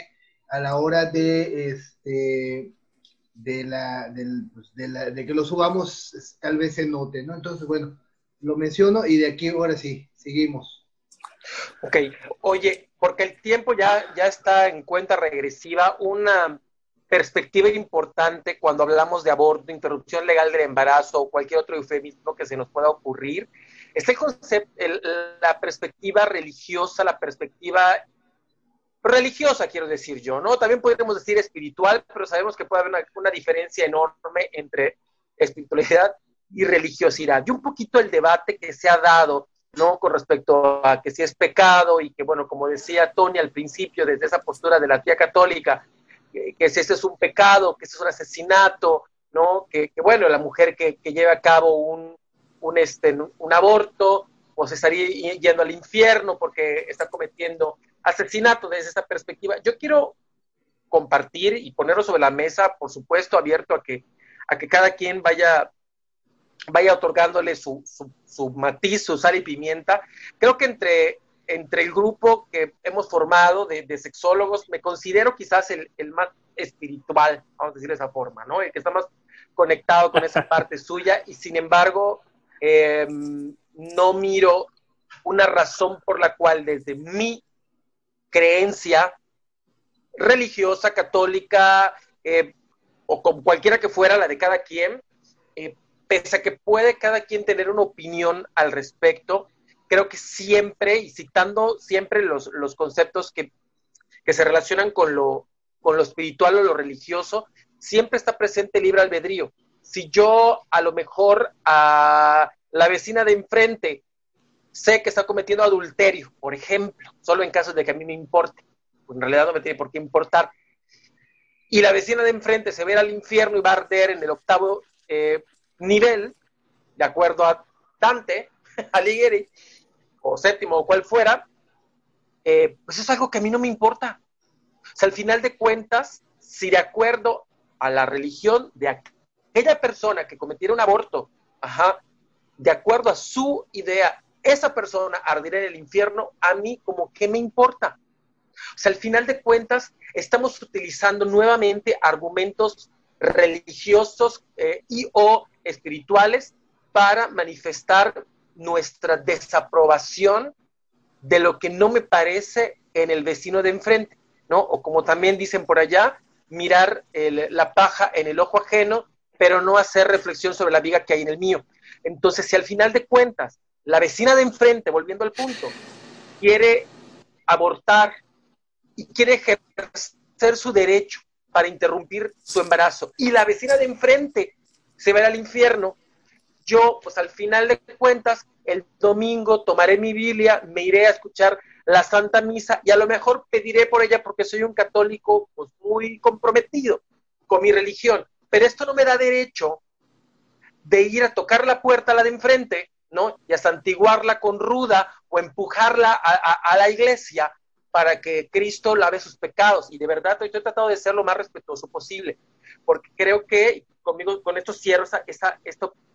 a la hora de este de la, pues, de, la, de que lo subamos tal vez se note, ¿no? Entonces, bueno, lo menciono y de aquí ahora sí, seguimos. Ok, oye, porque el tiempo ya, ya está en cuenta regresiva, una perspectiva importante cuando hablamos de aborto, interrupción legal del embarazo o cualquier otro eufemismo que se nos pueda ocurrir, este concepto, la perspectiva religiosa, la perspectiva religiosa, quiero decir yo, ¿no? También podríamos decir espiritual, pero sabemos que puede haber una, diferencia enorme entre espiritualidad y religiosidad. Y un poquito el debate que se ha dado, ¿no? Con respecto a que si es pecado y que, bueno, como decía Tony al principio, desde esa postura de la tía católica, que, si ese es un pecado, que ese es un asesinato, ¿no? Que, bueno, la mujer que, que lleva a cabo un, un, este, un aborto, o se estaría yendo al infierno porque está cometiendo asesinato desde esa perspectiva. Yo quiero compartir y ponerlo sobre la mesa, por supuesto, abierto a que, a que cada quien vaya, vaya otorgándole su, su, matiz, su sal y pimienta. Creo que entre, entre el grupo que hemos formado de, de sexólogos, me considero quizás el, el, más espiritual, vamos a decir de esa forma, ¿no? El que está más conectado con esa (laughs) parte suya y sin embargo Em, no miro una razón por la cual desde mi creencia religiosa, católica, eh, o con cualquiera que fuera la de cada quien, eh, pese a que puede cada quien tener una opinión al respecto, creo que siempre, y citando siempre los, los conceptos que, que, se relacionan con lo, con lo espiritual o lo religioso, siempre está presente el libre albedrío. Si yo a lo mejor a la vecina de enfrente sé que está cometiendo adulterio, por ejemplo, solo en caso de que a mí me importe, pues en realidad no me tiene por qué importar, y la vecina de enfrente se ve al infierno y va a arder en el octavo eh, nivel, de acuerdo a Dante, (laughs) Alighieri, o séptimo o cual fuera, eh, pues es algo que a mí no me importa. O sea, al final de cuentas, si de acuerdo a la religión de aquella persona que cometiera un aborto, ajá, de acuerdo a su idea, esa persona ardirá en el infierno, a mí como que me importa. O sea, al final de cuentas, estamos utilizando nuevamente argumentos religiosos eh, y o espirituales para manifestar nuestra desaprobación de lo que no me parece en el vecino de enfrente, ¿no? O como también dicen por allá, mirar la paja en el ojo ajeno, pero no hacer reflexión sobre la viga que hay en el mío. Entonces, si al final de cuentas, la vecina de enfrente, volviendo al punto, quiere abortar y quiere ejercer su derecho para interrumpir su embarazo y la vecina de enfrente se va al infierno, yo, pues al final de cuentas, el domingo tomaré mi Biblia, me iré a escuchar la Santa Misa y a lo mejor pediré por ella porque soy un católico pues, muy comprometido con mi religión. Pero esto no me da derecho de ir a tocar la puerta a la de enfrente, ¿no? Y a santiguarla con ruda o empujarla a la iglesia para que Cristo lave sus pecados. Y de verdad yo he tratado de ser lo más respetuoso posible, porque creo que conmigo, con esto cierro esta, esta,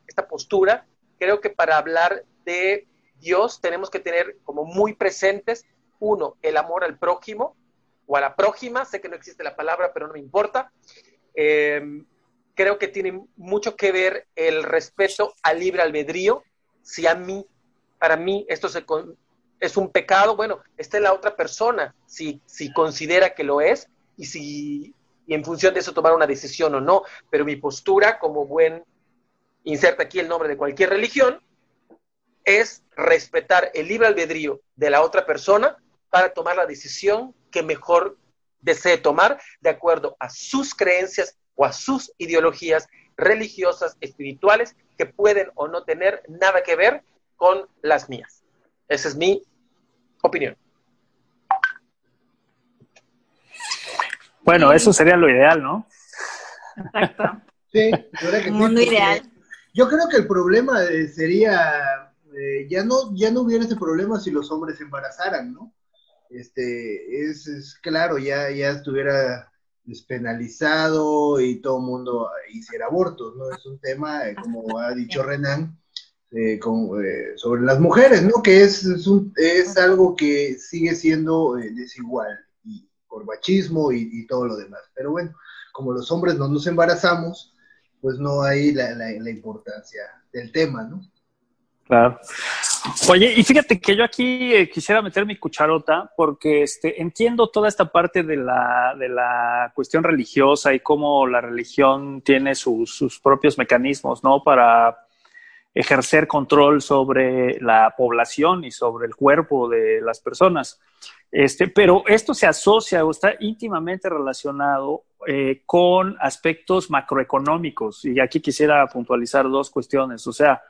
esta postura, creo que para hablar de Dios tenemos que tener como muy presentes, uno, el amor al prójimo o a la prójima, sé que no existe la palabra, pero no me importa. Em, creo que tiene mucho que ver el respeto al libre albedrío. Si a mí, para mí, esto se, es un pecado, bueno, esta es la otra persona, si, si considera que lo es y si y en función de eso tomar una decisión o no. Pero mi postura como buen, inserta aquí el nombre de cualquier religión, es respetar el libre albedrío de la otra persona para tomar la decisión que mejor desee tomar de acuerdo a sus creencias o a sus ideologías religiosas, espirituales, que pueden o no tener nada que ver con las mías. Esa es mi opinión. Bueno, eso sería lo ideal, ¿no? Exacto. (laughs) Sí, que mundo ideal. Yo creo que el problema eh, sería, eh, ya no ya no hubiera ese problema si los hombres se embarazaran, ¿no? Este, es, claro, ya, ya estuviera despenalizado y todo el mundo hiciera abortos, ¿no? Es un tema, eh, como ha dicho Renan, eh, eh, sobre las mujeres, ¿no? Que es, es, algo que sigue siendo eh, desigual y por machismo y, todo lo demás. Pero bueno, como los hombres no nos embarazamos, pues no hay la, la, importancia del tema, ¿no? Claro. Oye, y fíjate que yo aquí quisiera meter mi cucharota porque este, entiendo toda esta parte de la, de la cuestión religiosa y cómo la religión tiene sus, sus propios mecanismos, ¿no? Para ejercer control sobre la población y sobre el cuerpo de las personas. Este, pero esto se asocia o está íntimamente relacionado eh, con aspectos macroeconómicos. Y aquí quisiera puntualizar dos cuestiones. O sea,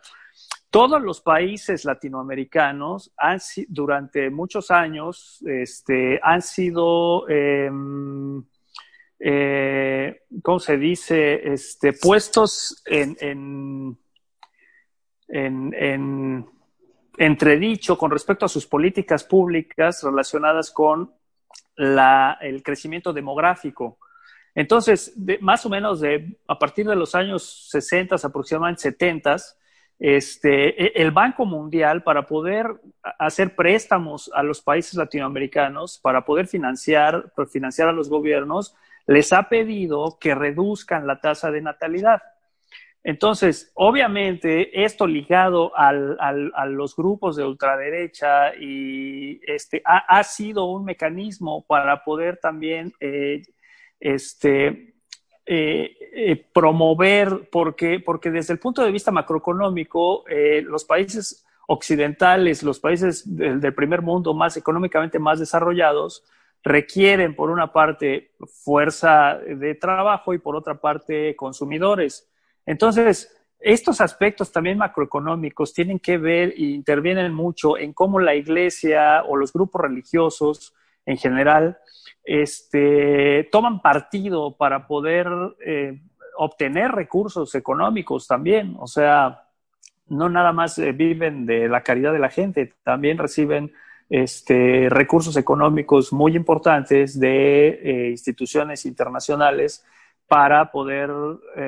todos los países latinoamericanos han, durante muchos años este, han sido, em, eh, ¿cómo se dice?, este, puestos en en, entredicho con respecto a sus políticas públicas relacionadas con el crecimiento demográfico. Entonces, más o menos de, a partir de los años 60, aproximadamente 70, este, e, el Banco Mundial, para poder hacer préstamos a los países latinoamericanos, para poder financiar, financiar a los gobiernos, les ha pedido que reduzcan la tasa de natalidad. Entonces, obviamente, esto ligado al, a los grupos de ultraderecha y este, ha, sido un mecanismo para poder también eh, este, eh, eh, promover, porque, porque desde el punto de vista macroeconómico, eh, los países occidentales, los países del, del, primer mundo más económicamente más desarrollados, requieren por una parte fuerza de trabajo y por otra parte consumidores. Entonces, estos aspectos también macroeconómicos tienen que ver e intervienen mucho en cómo la iglesia o los grupos religiosos en general este, toman partido para poder eh, obtener recursos económicos también. O sea, no nada más eh, viven de la caridad de la gente, también reciben este, recursos económicos muy importantes de eh, instituciones internacionales para poder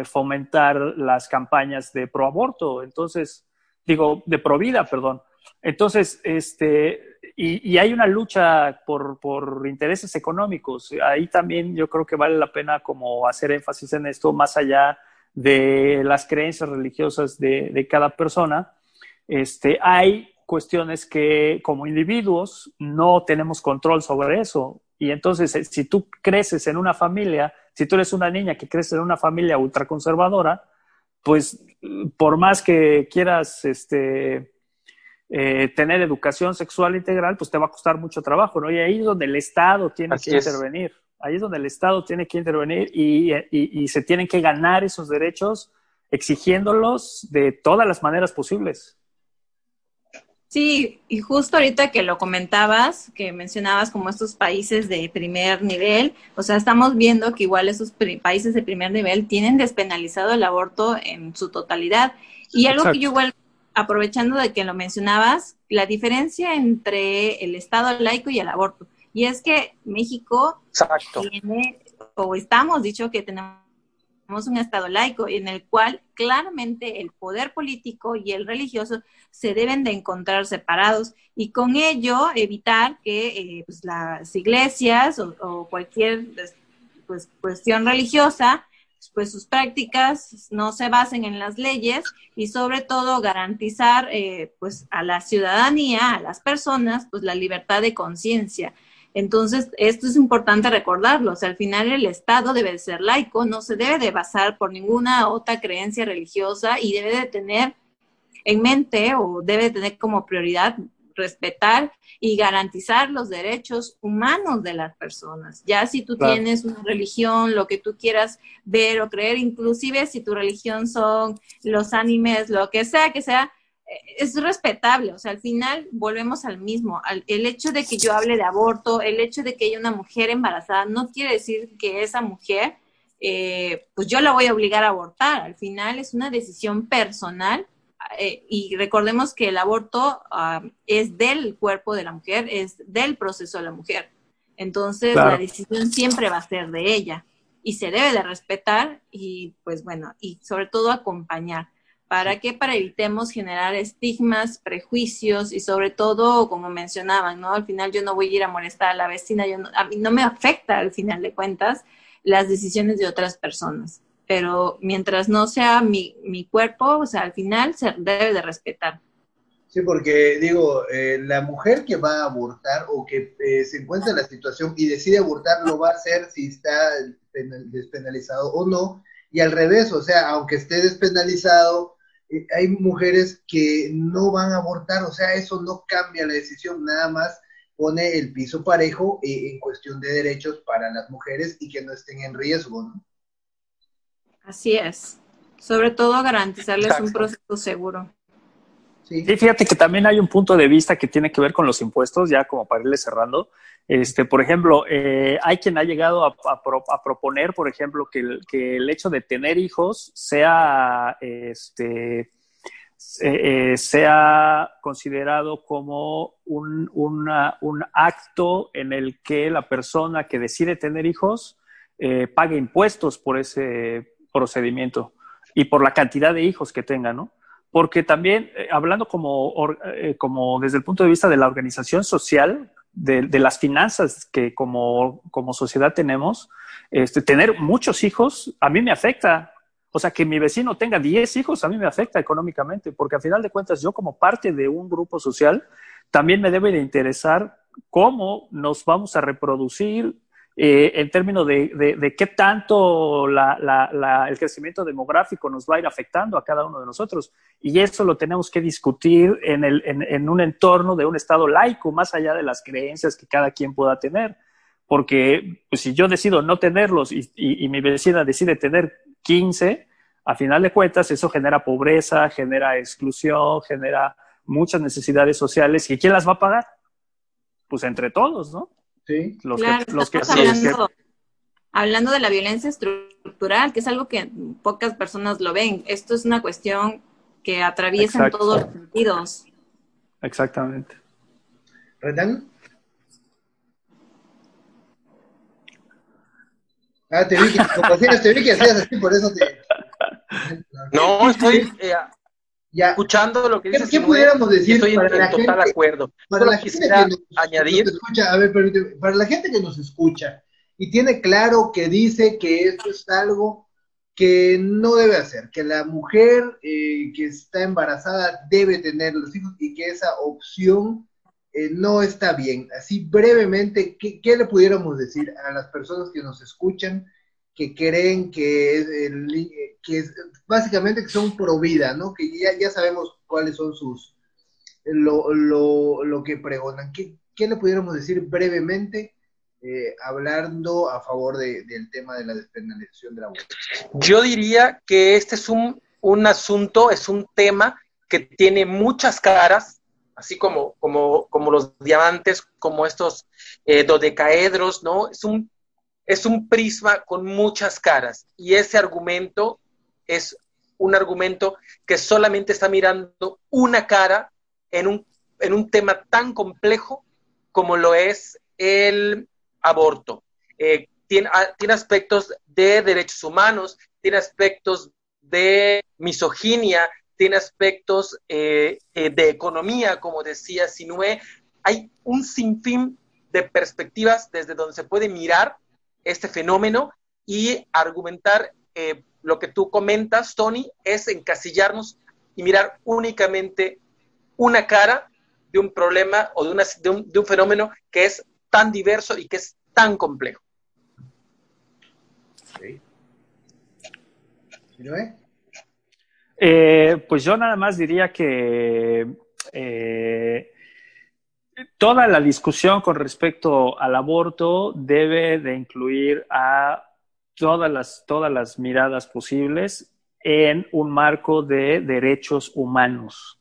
fomentar las campañas de proaborto. Entonces, digo, de provida, perdón. Entonces, este, y, hay una lucha por, por, intereses económicos. Ahí también yo creo que vale la pena como hacer énfasis en esto, más allá de las creencias religiosas de, de cada persona. Este, hay cuestiones que como individuos no tenemos control sobre eso. Y entonces, eh, si tú creces en una familia, si tú eres una niña que crece en una familia ultraconservadora, pues por más que quieras este, eh, tener educación sexual integral, pues te va a costar mucho trabajo, ¿no? Y ahí es donde el Estado tiene Así que es. intervenir. Ahí es donde el Estado tiene que intervenir y, y, y, se tienen que ganar esos derechos exigiéndolos de todas las maneras posibles. Sí, y justo ahorita que lo comentabas, que mencionabas como estos países de primer nivel, o sea, estamos viendo que igual esos países de primer nivel tienen despenalizado el aborto en su totalidad. Y algo Exacto. que yo igual aprovechando de que lo mencionabas, la diferencia entre el Estado laico y el aborto. Y es que México Exacto. tiene, o estamos dicho que tenemos un Estado laico en el cual claramente el poder político y el religioso se deben de encontrar separados y con ello evitar que eh, pues, las iglesias o, o cualquier pues, cuestión religiosa pues sus prácticas no se basen en las leyes y sobre todo garantizar eh, pues a la ciudadanía, a las personas, pues la libertad de conciencia. Entonces, esto es importante recordarlo. Al final el Estado debe de ser laico, no se debe de basar por ninguna otra creencia religiosa y debe de tener en mente o debe de tener como prioridad respetar y garantizar los derechos humanos de las personas. Ya si tú claro. tienes una religión, lo que tú quieras ver o creer, inclusive si tu religión son los animes, lo que sea que sea, eh, es respetable, o sea, al final volvemos al mismo. Al, el hecho de que yo hable de aborto, el hecho de que haya una mujer embarazada, no quiere decir que esa mujer, eh, pues yo la voy a obligar a abortar. Al final es una decisión personal eh, y recordemos que el aborto uh, es del cuerpo de la mujer, es del proceso de la mujer. Entonces, claro. la decisión siempre va a ser de ella y se debe de respetar y, pues bueno, y sobre todo acompañar. ¿Para qué? Para evitemos generar estigmas, prejuicios y sobre todo, como mencionaban, ¿no? Al final yo no voy a ir a molestar a la vecina, yo no, a mí no me afecta al final de cuentas las decisiones de otras personas pero mientras no sea mi, mi cuerpo, o sea, al final se debe de respetar. Sí, porque digo, eh, la mujer que va a abortar o que eh, se encuentra en la situación y decide abortar, lo va a hacer si está despenalizado o no, y al revés, o sea, aunque esté despenalizado, eh, hay mujeres que no van a abortar, o sea, eso no cambia la decisión, nada más pone el piso parejo en cuestión de derechos para las mujeres y que no estén en riesgo, ¿no? Así es. Sobre todo garantizarles Exacto. un proceso seguro. Sí. sí. fíjate que también hay un punto de vista que tiene que ver con los impuestos, ya como para irle cerrando. Este, por ejemplo, eh, hay quien ha llegado a, a, pro, a proponer, por ejemplo, que el, que el, hecho de tener hijos sea, este, eh, sea considerado como un, una, un acto en el que la persona que decide tener hijos eh, pague impuestos por ese procedimiento y por la cantidad de hijos que tenga, ¿no? Porque también, eh, hablando como, eh, como desde el punto de vista de la organización social, de, de las finanzas que como, como sociedad tenemos, este, tener muchos hijos a mí me afecta. O sea, que mi vecino tenga 10 hijos a mí me afecta económicamente, porque a final de cuentas yo como parte de un grupo social también me debe de interesar cómo nos vamos a reproducir eh, en términos de, qué tanto el crecimiento demográfico nos va a ir afectando a cada uno de nosotros. Y eso lo tenemos que discutir en, el, en, un entorno de un Estado laico, más allá de las creencias que cada quien pueda tener. Porque pues, si yo decido no tenerlos y, y mi vecina decide tener 15, a final de cuentas eso genera pobreza, genera exclusión, genera muchas necesidades sociales. ¿Y quién las va a pagar? Pues entre todos, ¿no? Sí. Los que, los que, hablando, hablando de la violencia estructural, que es algo que pocas personas lo ven. Esto es una cuestión que atraviesa en todos los sentidos. Exactamente. ¿Renan? Ah, te vi que, te vi que hacías así, por eso te... (laughs) No, estoy eh, escuchando lo que dices. ¿Qué, pudiéramos decir? Estoy en, total acuerdo. Para la gente que nos, añadir. escucha, a ver, para la gente que nos escucha y tiene claro que dice que esto es algo que no debe hacer, que la mujer eh, que está embarazada debe tener los hijos y que esa opción eh, no está bien. Así brevemente, ¿qué, ¿qué, le pudiéramos decir a las personas que nos escuchan que creen que es, el, que es básicamente que son pro vida, ¿no? Que ya, ya sabemos cuáles son sus, lo, lo, lo que pregonan. ¿Qué, ¿Qué, le pudiéramos decir brevemente eh, hablando a favor de, del tema de la despenalización del aborto? Yo diría que este es un, un asunto, es un tema que tiene muchas caras, así como, como, como los diamantes, como estos eh, dodecaedros, ¿no? Es un es un prisma con muchas caras y ese argumento es un argumento que solamente está mirando una cara en un, en un tema tan complejo como lo es el aborto. Eh, tiene, ah, tiene aspectos de derechos humanos, tiene aspectos de misoginia, tiene aspectos eh, eh, de economía, como decía Sinue. Hay un sinfín de perspectivas desde donde se puede mirar este fenómeno y argumentar eh, lo que tú comentas, Tony, es encasillarnos y mirar únicamente una cara de un problema o de, una, de, un, de un fenómeno que es tan diverso y que es tan complejo. Eh, pues yo nada más diría que eh, toda la discusión con respecto al aborto debe de incluir a todas las, todas las miradas posibles en un marco de derechos humanos.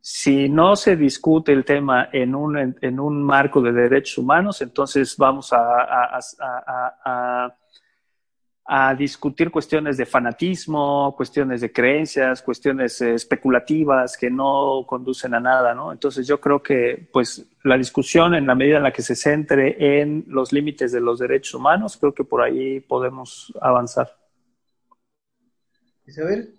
Si no se discute el tema en un, en un marco de derechos humanos, entonces vamos a, discutir cuestiones de fanatismo, cuestiones de creencias, cuestiones eh, especulativas que no conducen a nada, ¿no? Entonces yo creo que pues la discusión en la medida en la que se centre en los límites de los derechos humanos, creo que por ahí podemos avanzar. Isabel.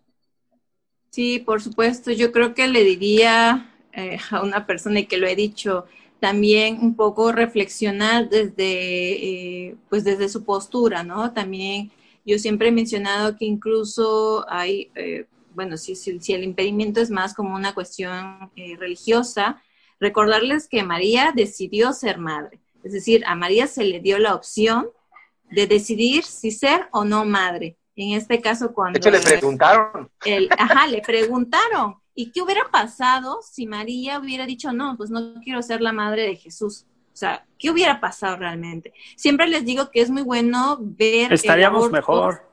Sí, por supuesto. Yo creo que le diría eh, a una persona y que lo he dicho, también un poco reflexionar desde, eh, pues desde su postura, ¿no? También yo siempre he mencionado que incluso hay, eh, bueno, si, si, el impedimento es más como una cuestión eh, religiosa, recordarles que María decidió ser madre. Es decir, a María se le dio la opción de decidir si ser o no madre. En este caso, cuando... De hecho, le preguntaron. El, ajá, le preguntaron. ¿Y qué hubiera pasado si María hubiera dicho, no, pues no quiero ser la madre de Jesús? O sea, ¿qué hubiera pasado realmente? Siempre les digo que es muy bueno ver... Estaríamos mejor.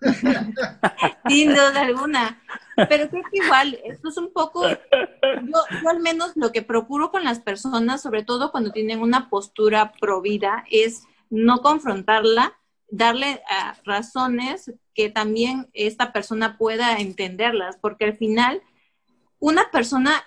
(laughs) Sin duda alguna. Pero creo que igual, esto es un poco, yo, al menos lo que procuro con las personas, sobre todo cuando tienen una postura pro vida, es no confrontarla, darle ah, razones que también esta persona pueda entenderlas, porque al final una persona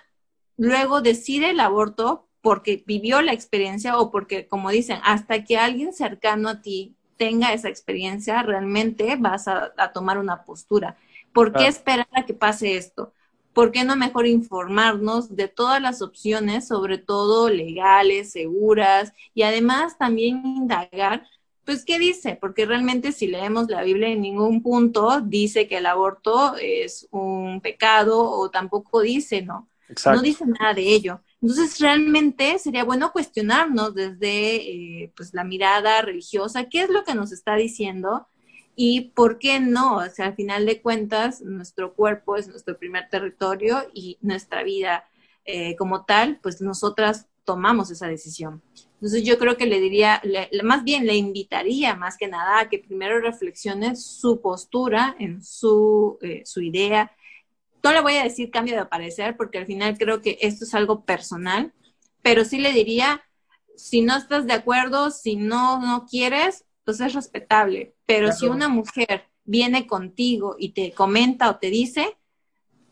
luego decide el aborto porque vivió la experiencia o porque, como dicen, hasta que alguien cercano a ti tenga esa experiencia, realmente vas a, tomar una postura. ¿Por qué esperar a que pase esto? ¿Por qué no mejor informarnos de todas las opciones, sobre todo legales, seguras, y además también indagar pues, ¿qué dice? Porque realmente si leemos la Biblia en ningún punto dice que el aborto es un pecado o tampoco dice, ¿no? No dice nada de ello. Entonces, realmente sería bueno cuestionarnos desde eh, pues, la mirada religiosa, qué es lo que nos está diciendo y por qué no. O sea, al final de cuentas, nuestro cuerpo es nuestro primer territorio y nuestra vida eh, como tal, pues nosotras tomamos esa decisión. Entonces yo creo que le diría, más bien le invitaría más que nada a que primero reflexione su postura en su, eh, su idea, no le voy a decir cambio de parecer porque al final creo que esto es algo personal, pero sí le diría, si no estás de acuerdo, si no, no quieres, pues es respetable. Pero si una mujer viene contigo y te comenta o te dice,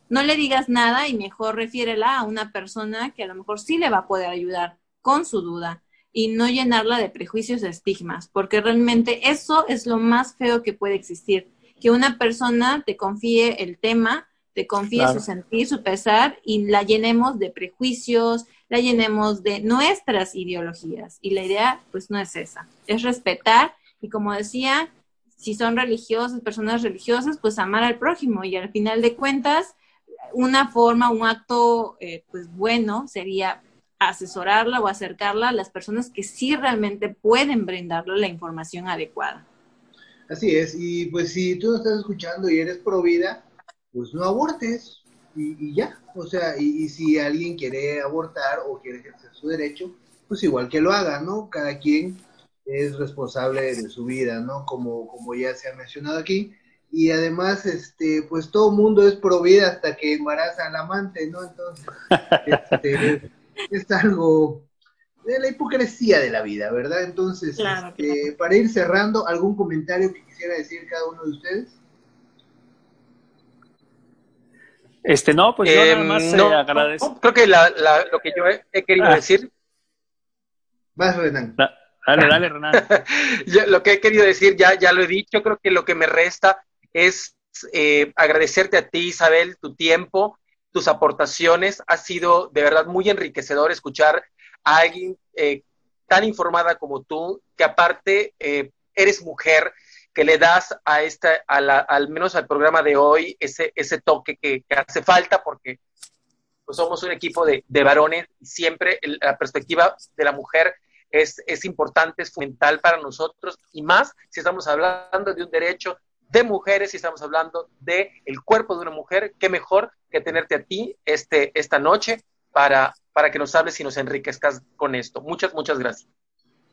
no le digas nada y mejor refiérela a una persona que a lo mejor sí le va a poder ayudar con su duda y no llenarla de prejuicios y estigmas, porque realmente eso es lo más feo que puede existir, que una persona te confíe el tema te confíe su sentir, su pesar y la llenemos de prejuicios, la llenemos de nuestras ideologías. Y la idea, pues, no es esa, es respetar y como decía, si son religiosas, personas religiosas, pues amar al prójimo y al final de cuentas, una forma, un acto, eh, pues bueno, sería asesorarla o acercarla a las personas que sí realmente pueden brindarle la información adecuada. Así es, y pues si tú nos estás escuchando y eres pro vida, pues no abortes y, ya. O sea, y, si alguien quiere abortar o quiere ejercer su derecho, pues igual que lo haga, ¿no? Cada quien es responsable de su vida, ¿no? Como, como ya se ha mencionado aquí. Y además, este, pues todo mundo es pro vida hasta que embaraza al amante, ¿no? Entonces, (laughs) este, es algo de la hipocresía de la vida, ¿verdad? Entonces, este, para ir cerrando, ¿algún comentario que quisiera decir cada uno de ustedes? Este, no, pues yo nada em, más eh, agradezco. creo que lo que yo he, querido ah. decir. Vas, Renan. dale, dale, Renan. (laughs) lo que he querido decir, ya, ya lo he dicho, creo que lo que me resta es eh, agradecerte a ti, Isabel, tu tiempo, tus aportaciones. Ha sido de verdad muy enriquecedor escuchar a alguien eh, tan informada como tú, que aparte eres mujer, que le das a esta, a la, al menos al programa de hoy, ese, ese toque que, hace falta, porque pues, somos un equipo de, de varones y siempre la perspectiva de la mujer es, es importante, es fundamental para nosotros, y más si estamos hablando de un derecho de mujeres, si estamos hablando de el cuerpo de una mujer, qué mejor que tenerte a ti este, esta noche para, para que nos hables y nos enriquezcas con esto. Muchas, muchas gracias.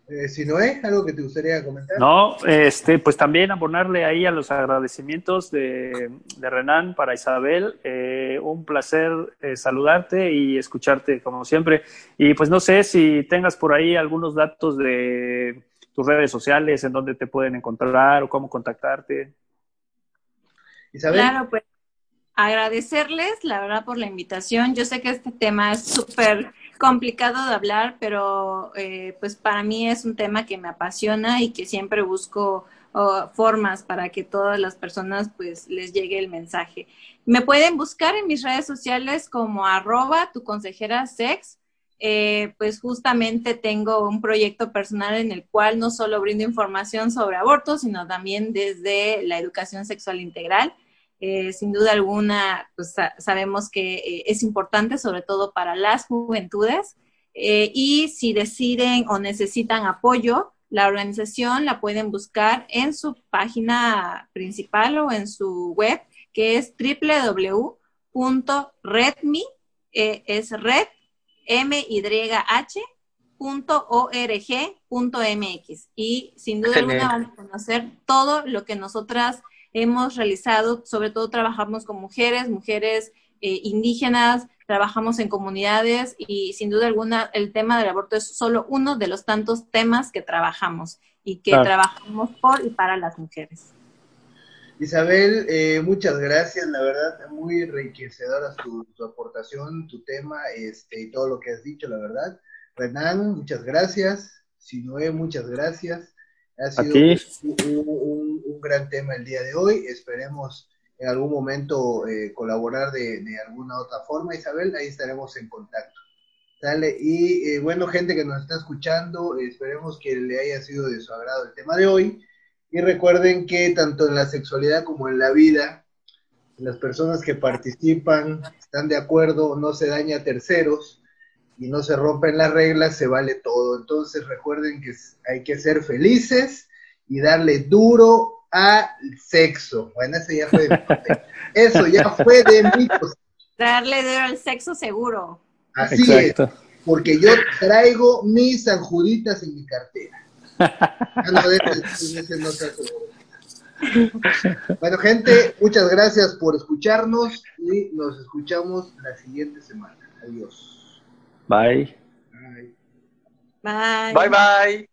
Eh, si no es algo que te gustaría comentar. No, este, pues también abonarle ahí a los agradecimientos de, Renan para Isabel. Eh, un placer eh, saludarte y escucharte como siempre. Y pues no sé si tengas por ahí algunos datos de tus redes sociales, en donde te pueden encontrar o cómo contactarte. Claro, pues agradecerles, la verdad, por la invitación. Yo sé que este tema es súper complicado de hablar, pero eh, pues para mí es un tema que me apasiona y que siempre busco formas para que todas las personas pues les llegue el mensaje. Me pueden buscar en mis redes sociales como arroba tu consejera sex. Eh, pues justamente tengo un proyecto personal en el cual no solo brindo información sobre aborto, sino también desde la educación sexual integral. Eh, sin duda alguna, pues sabemos que eh, es importante, sobre todo para las juventudes. Eh, y si deciden o necesitan apoyo, la organización la pueden buscar en su página principal o en su web, que es www.redmi, es red, m y y sin duda alguna van a conocer todo lo que nosotras hemos realizado, sobre todo trabajamos con mujeres, mujeres eh, indígenas, trabajamos en comunidades y sin duda alguna el tema del aborto es solo uno de los tantos temas que trabajamos y que trabajamos por y para las mujeres. Isabel, eh, muchas gracias, la verdad, muy enriquecedora tu, tu, aportación, tu tema este, y todo lo que has dicho, la verdad. Renan, muchas gracias. Sinoé, muchas gracias. Ha sido un, gran tema el día de hoy. Esperemos en algún momento eh, colaborar de, alguna otra forma. Isabel, ahí estaremos en contacto. Dale. Y eh, bueno, gente que nos está escuchando, esperemos que le haya sido de su agrado el tema de hoy. Y recuerden que tanto en la sexualidad como en la vida, las personas que participan están de acuerdo, no se daña a terceros y no se rompen las reglas, se vale todo. Entonces recuerden que hay que ser felices y darle duro al sexo. Bueno, eso ya fue de mi Eso ya fue de mi Darle duro al sexo seguro. Así es, porque yo traigo mis sanjuditas en mi cartera. bueno, gente, muchas gracias por escucharnos y nos escuchamos la siguiente semana. Adiós. Bye. Bye. Bye, bye.